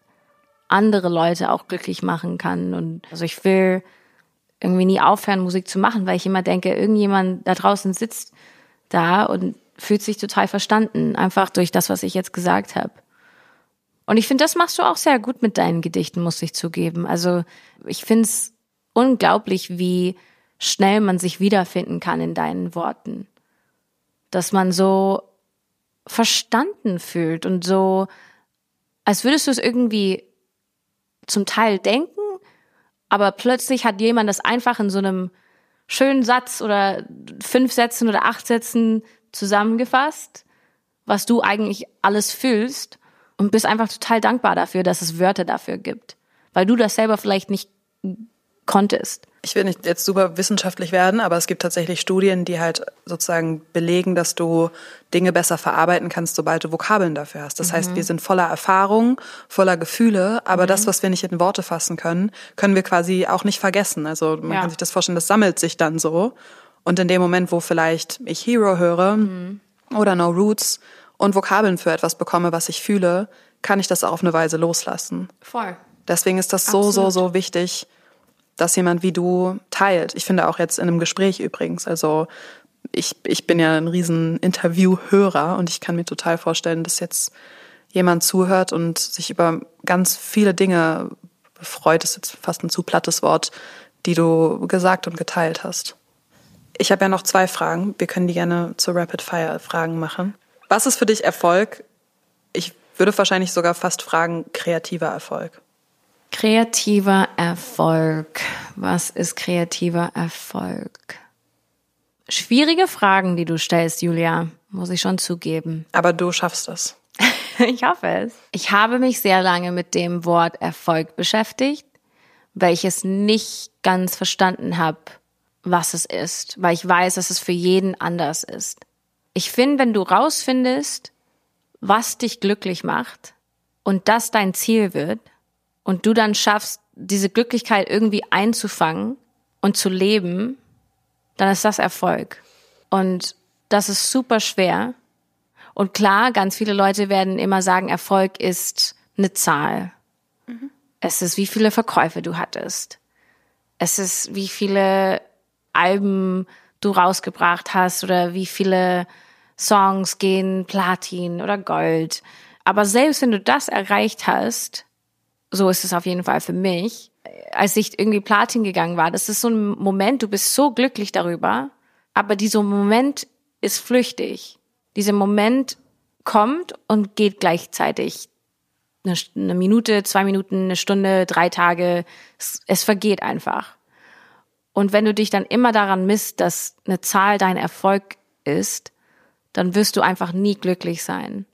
andere Leute auch glücklich machen kann. Und also ich will irgendwie nie aufhören, Musik zu machen, weil ich immer denke, irgendjemand da draußen sitzt da und fühlt sich total verstanden, einfach durch das, was ich jetzt gesagt habe. Und ich finde, das machst du auch sehr gut mit deinen Gedichten, muss ich zugeben. Also ich finde es unglaublich, wie schnell man sich wiederfinden kann in deinen Worten. Dass man so verstanden fühlt und so, als würdest du es irgendwie zum Teil denken, aber plötzlich hat jemand das einfach in so einem schönen Satz oder fünf Sätzen oder acht Sätzen zusammengefasst, was du eigentlich alles fühlst und bist einfach total dankbar dafür, dass es Wörter dafür gibt, weil du das selber vielleicht nicht konntest? Ich will nicht jetzt super wissenschaftlich werden, aber es gibt tatsächlich Studien, die halt sozusagen belegen, dass du Dinge besser verarbeiten kannst, sobald du Vokabeln dafür hast. Das mhm. heißt, wir sind voller Erfahrung, voller Gefühle, aber mhm. das, was wir nicht in Worte fassen können, können wir quasi auch nicht vergessen. Also man ja. kann sich das vorstellen, das sammelt sich dann so. Und in dem Moment, wo vielleicht ich Hero höre mhm. oder No Roots und Vokabeln für etwas bekomme, was ich fühle, kann ich das auch auf eine Weise loslassen. Voll. Deswegen ist das so, Absolut. so, so wichtig, dass jemand wie du teilt. Ich finde auch jetzt in einem Gespräch übrigens. Also ich, ich bin ja ein riesen Interviewhörer und ich kann mir total vorstellen, dass jetzt jemand zuhört und sich über ganz viele Dinge freut, ist jetzt fast ein zu plattes Wort, die du gesagt und geteilt hast. Ich habe ja noch zwei Fragen. Wir können die gerne zu Rapid Fire Fragen machen. Was ist für dich Erfolg? Ich würde wahrscheinlich sogar fast fragen, kreativer Erfolg. Kreativer Erfolg. Was ist kreativer Erfolg? Schwierige Fragen, die du stellst, Julia, muss ich schon zugeben. Aber du schaffst es. ich hoffe es. Ich habe mich sehr lange mit dem Wort Erfolg beschäftigt, weil ich es nicht ganz verstanden habe, was es ist, weil ich weiß, dass es für jeden anders ist. Ich finde, wenn du rausfindest, was dich glücklich macht und das dein Ziel wird, und du dann schaffst, diese Glücklichkeit irgendwie einzufangen und zu leben, dann ist das Erfolg. Und das ist super schwer. Und klar, ganz viele Leute werden immer sagen, Erfolg ist eine Zahl. Mhm. Es ist, wie viele Verkäufe du hattest. Es ist, wie viele Alben du rausgebracht hast oder wie viele Songs gehen Platin oder Gold. Aber selbst wenn du das erreicht hast, so ist es auf jeden Fall für mich, als ich irgendwie Platin gegangen war. Das ist so ein Moment, du bist so glücklich darüber, aber dieser Moment ist flüchtig. Dieser Moment kommt und geht gleichzeitig. Eine, Minute, zwei Minuten, eine Stunde, drei Tage. Es, es vergeht einfach. Und wenn du dich dann immer daran misst, dass eine Zahl dein Erfolg ist, dann wirst du einfach nie glücklich sein.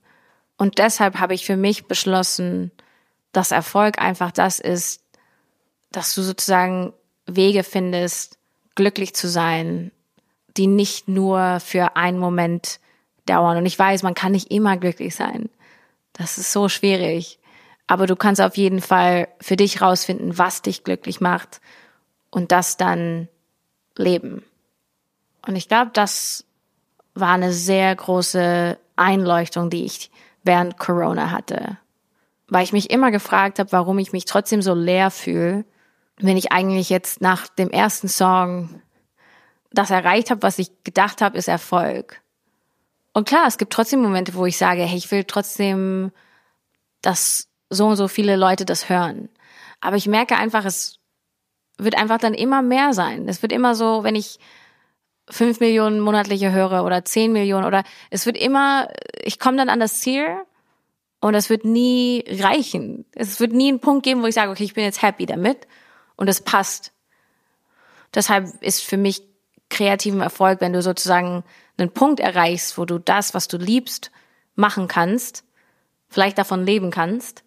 Und deshalb habe ich für mich beschlossen, dass Erfolg einfach das ist, dass du sozusagen Wege findest, glücklich zu sein, die nicht nur für einen Moment dauern. Und ich weiß, man kann nicht immer glücklich sein. Das ist so schwierig. Aber du kannst auf jeden Fall für dich rausfinden, was dich glücklich macht und das dann leben. Und ich glaube, das war eine sehr große Einleuchtung, die ich während Corona hatte weil ich mich immer gefragt habe, warum ich mich trotzdem so leer fühle, wenn ich eigentlich jetzt nach dem ersten Song das erreicht habe, was ich gedacht habe, ist Erfolg. Und klar, es gibt trotzdem Momente, wo ich sage, hey, ich will trotzdem, dass so und so viele Leute das hören. Aber ich merke einfach, es wird einfach dann immer mehr sein. Es wird immer so, wenn ich fünf Millionen monatliche höre oder zehn Millionen oder es wird immer, ich komme dann an das Ziel und das wird nie reichen. Es wird nie einen Punkt geben, wo ich sage, okay, ich bin jetzt happy damit und es passt. Deshalb ist für mich kreativen Erfolg, wenn du sozusagen einen Punkt erreichst, wo du das, was du liebst, machen kannst, vielleicht davon leben kannst,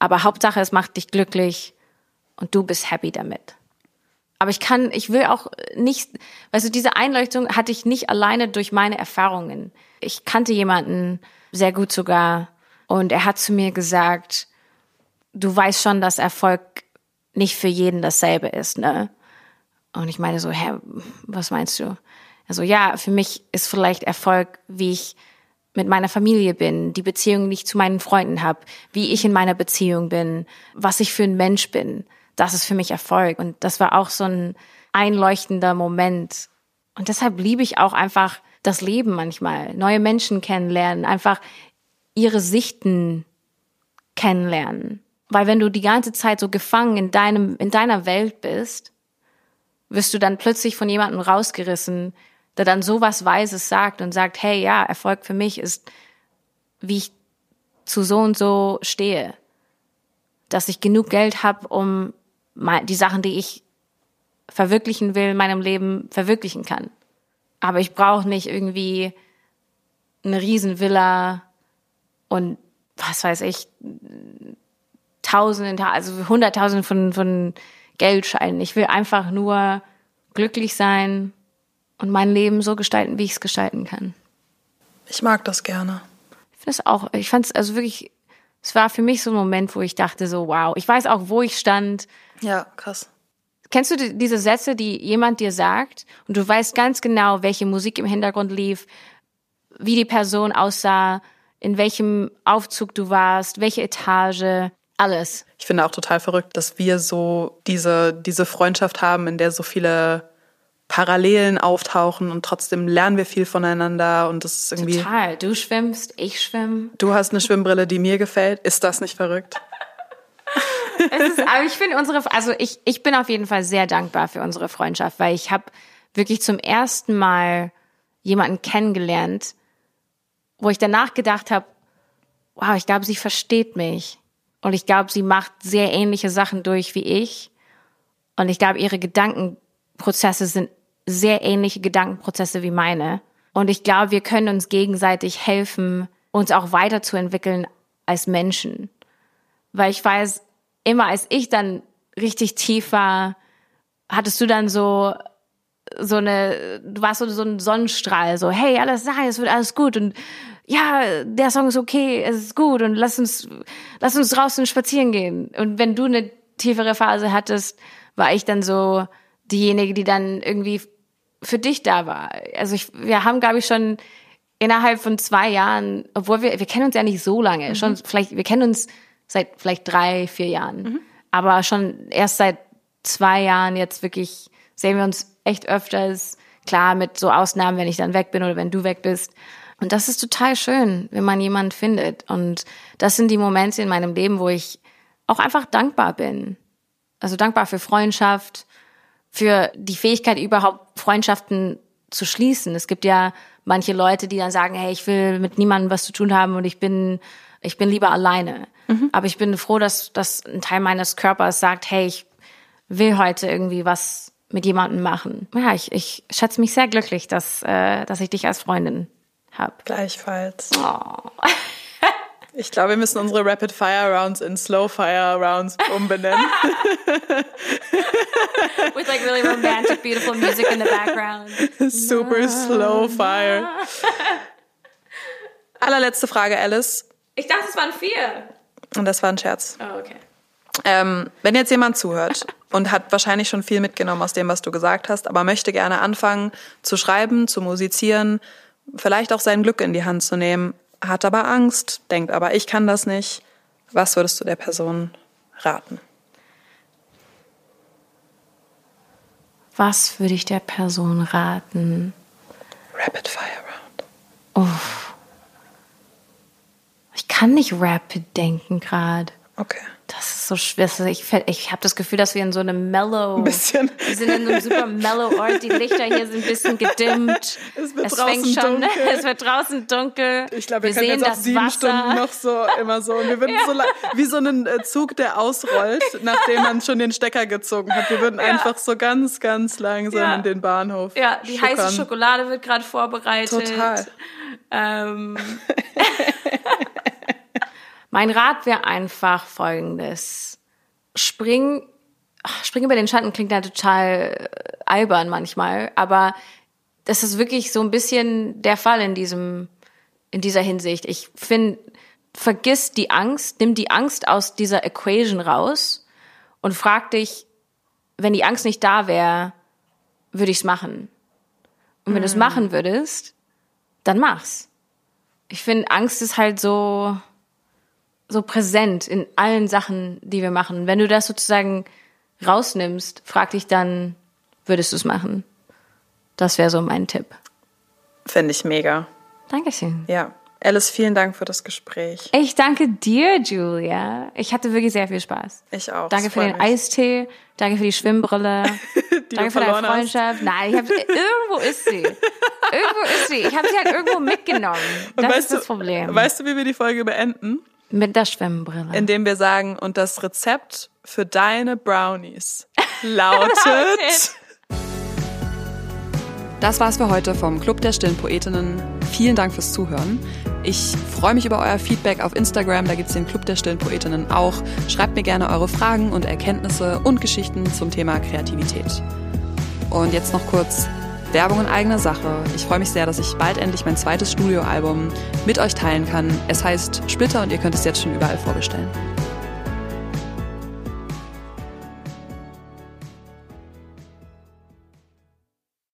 aber Hauptsache, es macht dich glücklich und du bist happy damit. Aber ich kann, ich will auch nicht, weißt du, diese Einleuchtung hatte ich nicht alleine durch meine Erfahrungen. Ich kannte jemanden sehr gut sogar, und er hat zu mir gesagt, du weißt schon, dass Erfolg nicht für jeden dasselbe ist, ne? Und ich meine so, hä, was meinst du? Also ja, für mich ist vielleicht Erfolg, wie ich mit meiner Familie bin, die Beziehung, die ich zu meinen Freunden habe, wie ich in meiner Beziehung bin, was ich für ein Mensch bin. Das ist für mich Erfolg. Und das war auch so ein einleuchtender Moment. Und deshalb liebe ich auch einfach das Leben manchmal, neue Menschen kennenlernen, einfach ihre Sichten kennenlernen. Weil wenn du die ganze Zeit so gefangen in deinem, in deiner Welt bist, wirst du dann plötzlich von jemandem rausgerissen, der dann sowas Weises sagt und sagt, hey, ja, Erfolg für mich ist, wie ich zu so und so stehe. Dass ich genug Geld habe, um die Sachen, die ich verwirklichen will, in meinem Leben verwirklichen kann. Aber ich brauche nicht irgendwie eine Riesenvilla und was weiß ich, Tausenden, also Hunderttausende von, von Geldscheinen. Ich will einfach nur glücklich sein und mein Leben so gestalten, wie ich es gestalten kann. Ich mag das gerne. Ich finde es auch, ich fand es also wirklich, es war für mich so ein Moment, wo ich dachte so, wow, ich weiß auch, wo ich stand. Ja, krass. Kennst du die- diese Sätze, die jemand dir sagt und du weißt ganz genau, welche Musik im Hintergrund lief, wie die Person aussah, in welchem Aufzug du warst, welche Etage, alles. Ich finde auch total verrückt, dass wir so diese, diese Freundschaft haben, in der so viele Parallelen auftauchen und trotzdem lernen wir viel voneinander und das ist irgendwie. Total. Du schwimmst, ich schwimme. Du hast eine Schwimmbrille, die mir gefällt. Ist das nicht verrückt? Es ist, aber ich finde unsere, also ich, ich bin auf jeden Fall sehr dankbar für unsere Freundschaft, weil ich habe wirklich zum ersten Mal jemanden kennengelernt, wo ich danach gedacht habe, wow, ich glaube, sie versteht mich. Und ich glaube, sie macht sehr ähnliche Sachen durch wie ich. Und ich glaube, ihre Gedankenprozesse sind sehr ähnliche Gedankenprozesse wie meine. Und ich glaube, wir können uns gegenseitig helfen, uns auch weiterzuentwickeln als Menschen. Weil ich weiß, immer als ich dann richtig tief war, hattest du dann so so eine, du warst so, so ein Sonnenstrahl, so, hey, alles sei, es wird alles gut und ja, der Song ist okay, es ist gut und lass uns, lass uns draußen spazieren gehen. Und wenn du eine tiefere Phase hattest, war ich dann so diejenige, die dann irgendwie für dich da war. Also ich, wir haben, glaube ich, schon innerhalb von zwei Jahren, obwohl wir, wir kennen uns ja nicht so lange, schon vielleicht, wir kennen uns seit vielleicht drei, vier Jahren, aber schon erst seit zwei Jahren jetzt wirklich sehen wir uns echt öfters. Klar, mit so Ausnahmen, wenn ich dann weg bin oder wenn du weg bist. Und das ist total schön, wenn man jemanden findet. Und das sind die Momente in meinem Leben, wo ich auch einfach dankbar bin. Also dankbar für Freundschaft, für die Fähigkeit, überhaupt Freundschaften zu schließen. Es gibt ja manche Leute, die dann sagen, hey, ich will mit niemandem was zu tun haben und ich bin, ich bin lieber alleine. Aber ich bin froh, dass, dass ein Teil meines Körpers sagt, hey, ich will heute irgendwie was mit jemandem machen. Ja, ich, ich schätze mich sehr glücklich, dass, äh, dass ich dich als Freundin habe. Gleichfalls. Ich glaube, wir müssen unsere Rapid Fire Rounds in Slow Fire Rounds umbenennen. With like really romantic, beautiful music in the background. Super Slow Fire. Allerletzte Frage, Alice. Ich dachte, es waren vier. Und das war ein Scherz. Oh, okay. Ähm, wenn jetzt jemand zuhört und hat wahrscheinlich schon viel mitgenommen aus dem, was du gesagt hast, aber möchte gerne anfangen zu schreiben, zu musizieren, vielleicht auch sein Glück in die Hand zu nehmen, hat aber Angst, denkt aber, ich kann das nicht. Was würdest du der Person raten? Was würde ich der Person raten? Rapid Fire Round. Ich kann nicht rapid denken gerade. Okay. Das ist so schwer. Ich, ich habe das Gefühl, dass wir in so einem mellow. Ein bisschen. Wir sind in einem super mellow Ort. Die Lichter hier sind ein bisschen gedimmt. Es wird fängt draußen schon, dunkel. Es wird draußen dunkel. Ich glaube, wir, wir können sehen jetzt auch sieben Wasser. Stunden noch so immer so. Und wir würden so lang, wie so einen äh, Zug, der ausrollt, nachdem man schon den Stecker gezogen hat. Wir würden einfach so ganz, ganz langsam Ja. in den Bahnhof. Ja, die heiße schuckern. Schokolade wird gerade vorbereitet. Total. Ähm, mein Rat wäre einfach folgendes. Spring, spring über den Schatten klingt ja total äh, albern manchmal, aber das ist wirklich so ein bisschen der Fall in diesem, in dieser Hinsicht. Ich finde, vergiss die Angst, nimm die Angst aus dieser Equation raus und frag dich, wenn die Angst nicht da wäre, würde ich's machen? Und wenn du es machen würdest, dann mach's. Ich finde, Angst ist halt so, so präsent in allen Sachen, die wir machen. Wenn du das sozusagen rausnimmst, frag dich dann, würdest du es machen? Das wäre so mein Tipp. Finde ich mega. Dankeschön. Ja. Alice, vielen Dank für das Gespräch. Ich danke dir, Julia. Ich hatte wirklich sehr viel Spaß. Ich auch. Danke für den mich. Eistee. Danke für die Schwimmbrille. Die danke du für deine verloren hast. Freundschaft. Nein, ich hab, irgendwo ist sie. Irgendwo ist sie. Ich habe sie halt irgendwo mitgenommen. Das weißt ist das du, Problem. Weißt du, wie wir die Folge beenden? Mit der Schwimmbrille. Indem wir sagen, und das Rezept für deine Brownies lautet. Das war's für heute vom Club der Stillen Poetinnen. Vielen Dank fürs Zuhören. Ich freue mich über euer Feedback auf Instagram, da gibt's den Club der Stillen Poetinnen auch. Schreibt mir gerne eure Fragen und Erkenntnisse und Geschichten zum Thema Kreativität. Und jetzt noch kurz Werbung in eigener Sache. Ich freue mich sehr, dass ich bald endlich mein zweites Studioalbum mit euch teilen kann. Es heißt Splitter und ihr könnt es jetzt schon überall vorbestellen.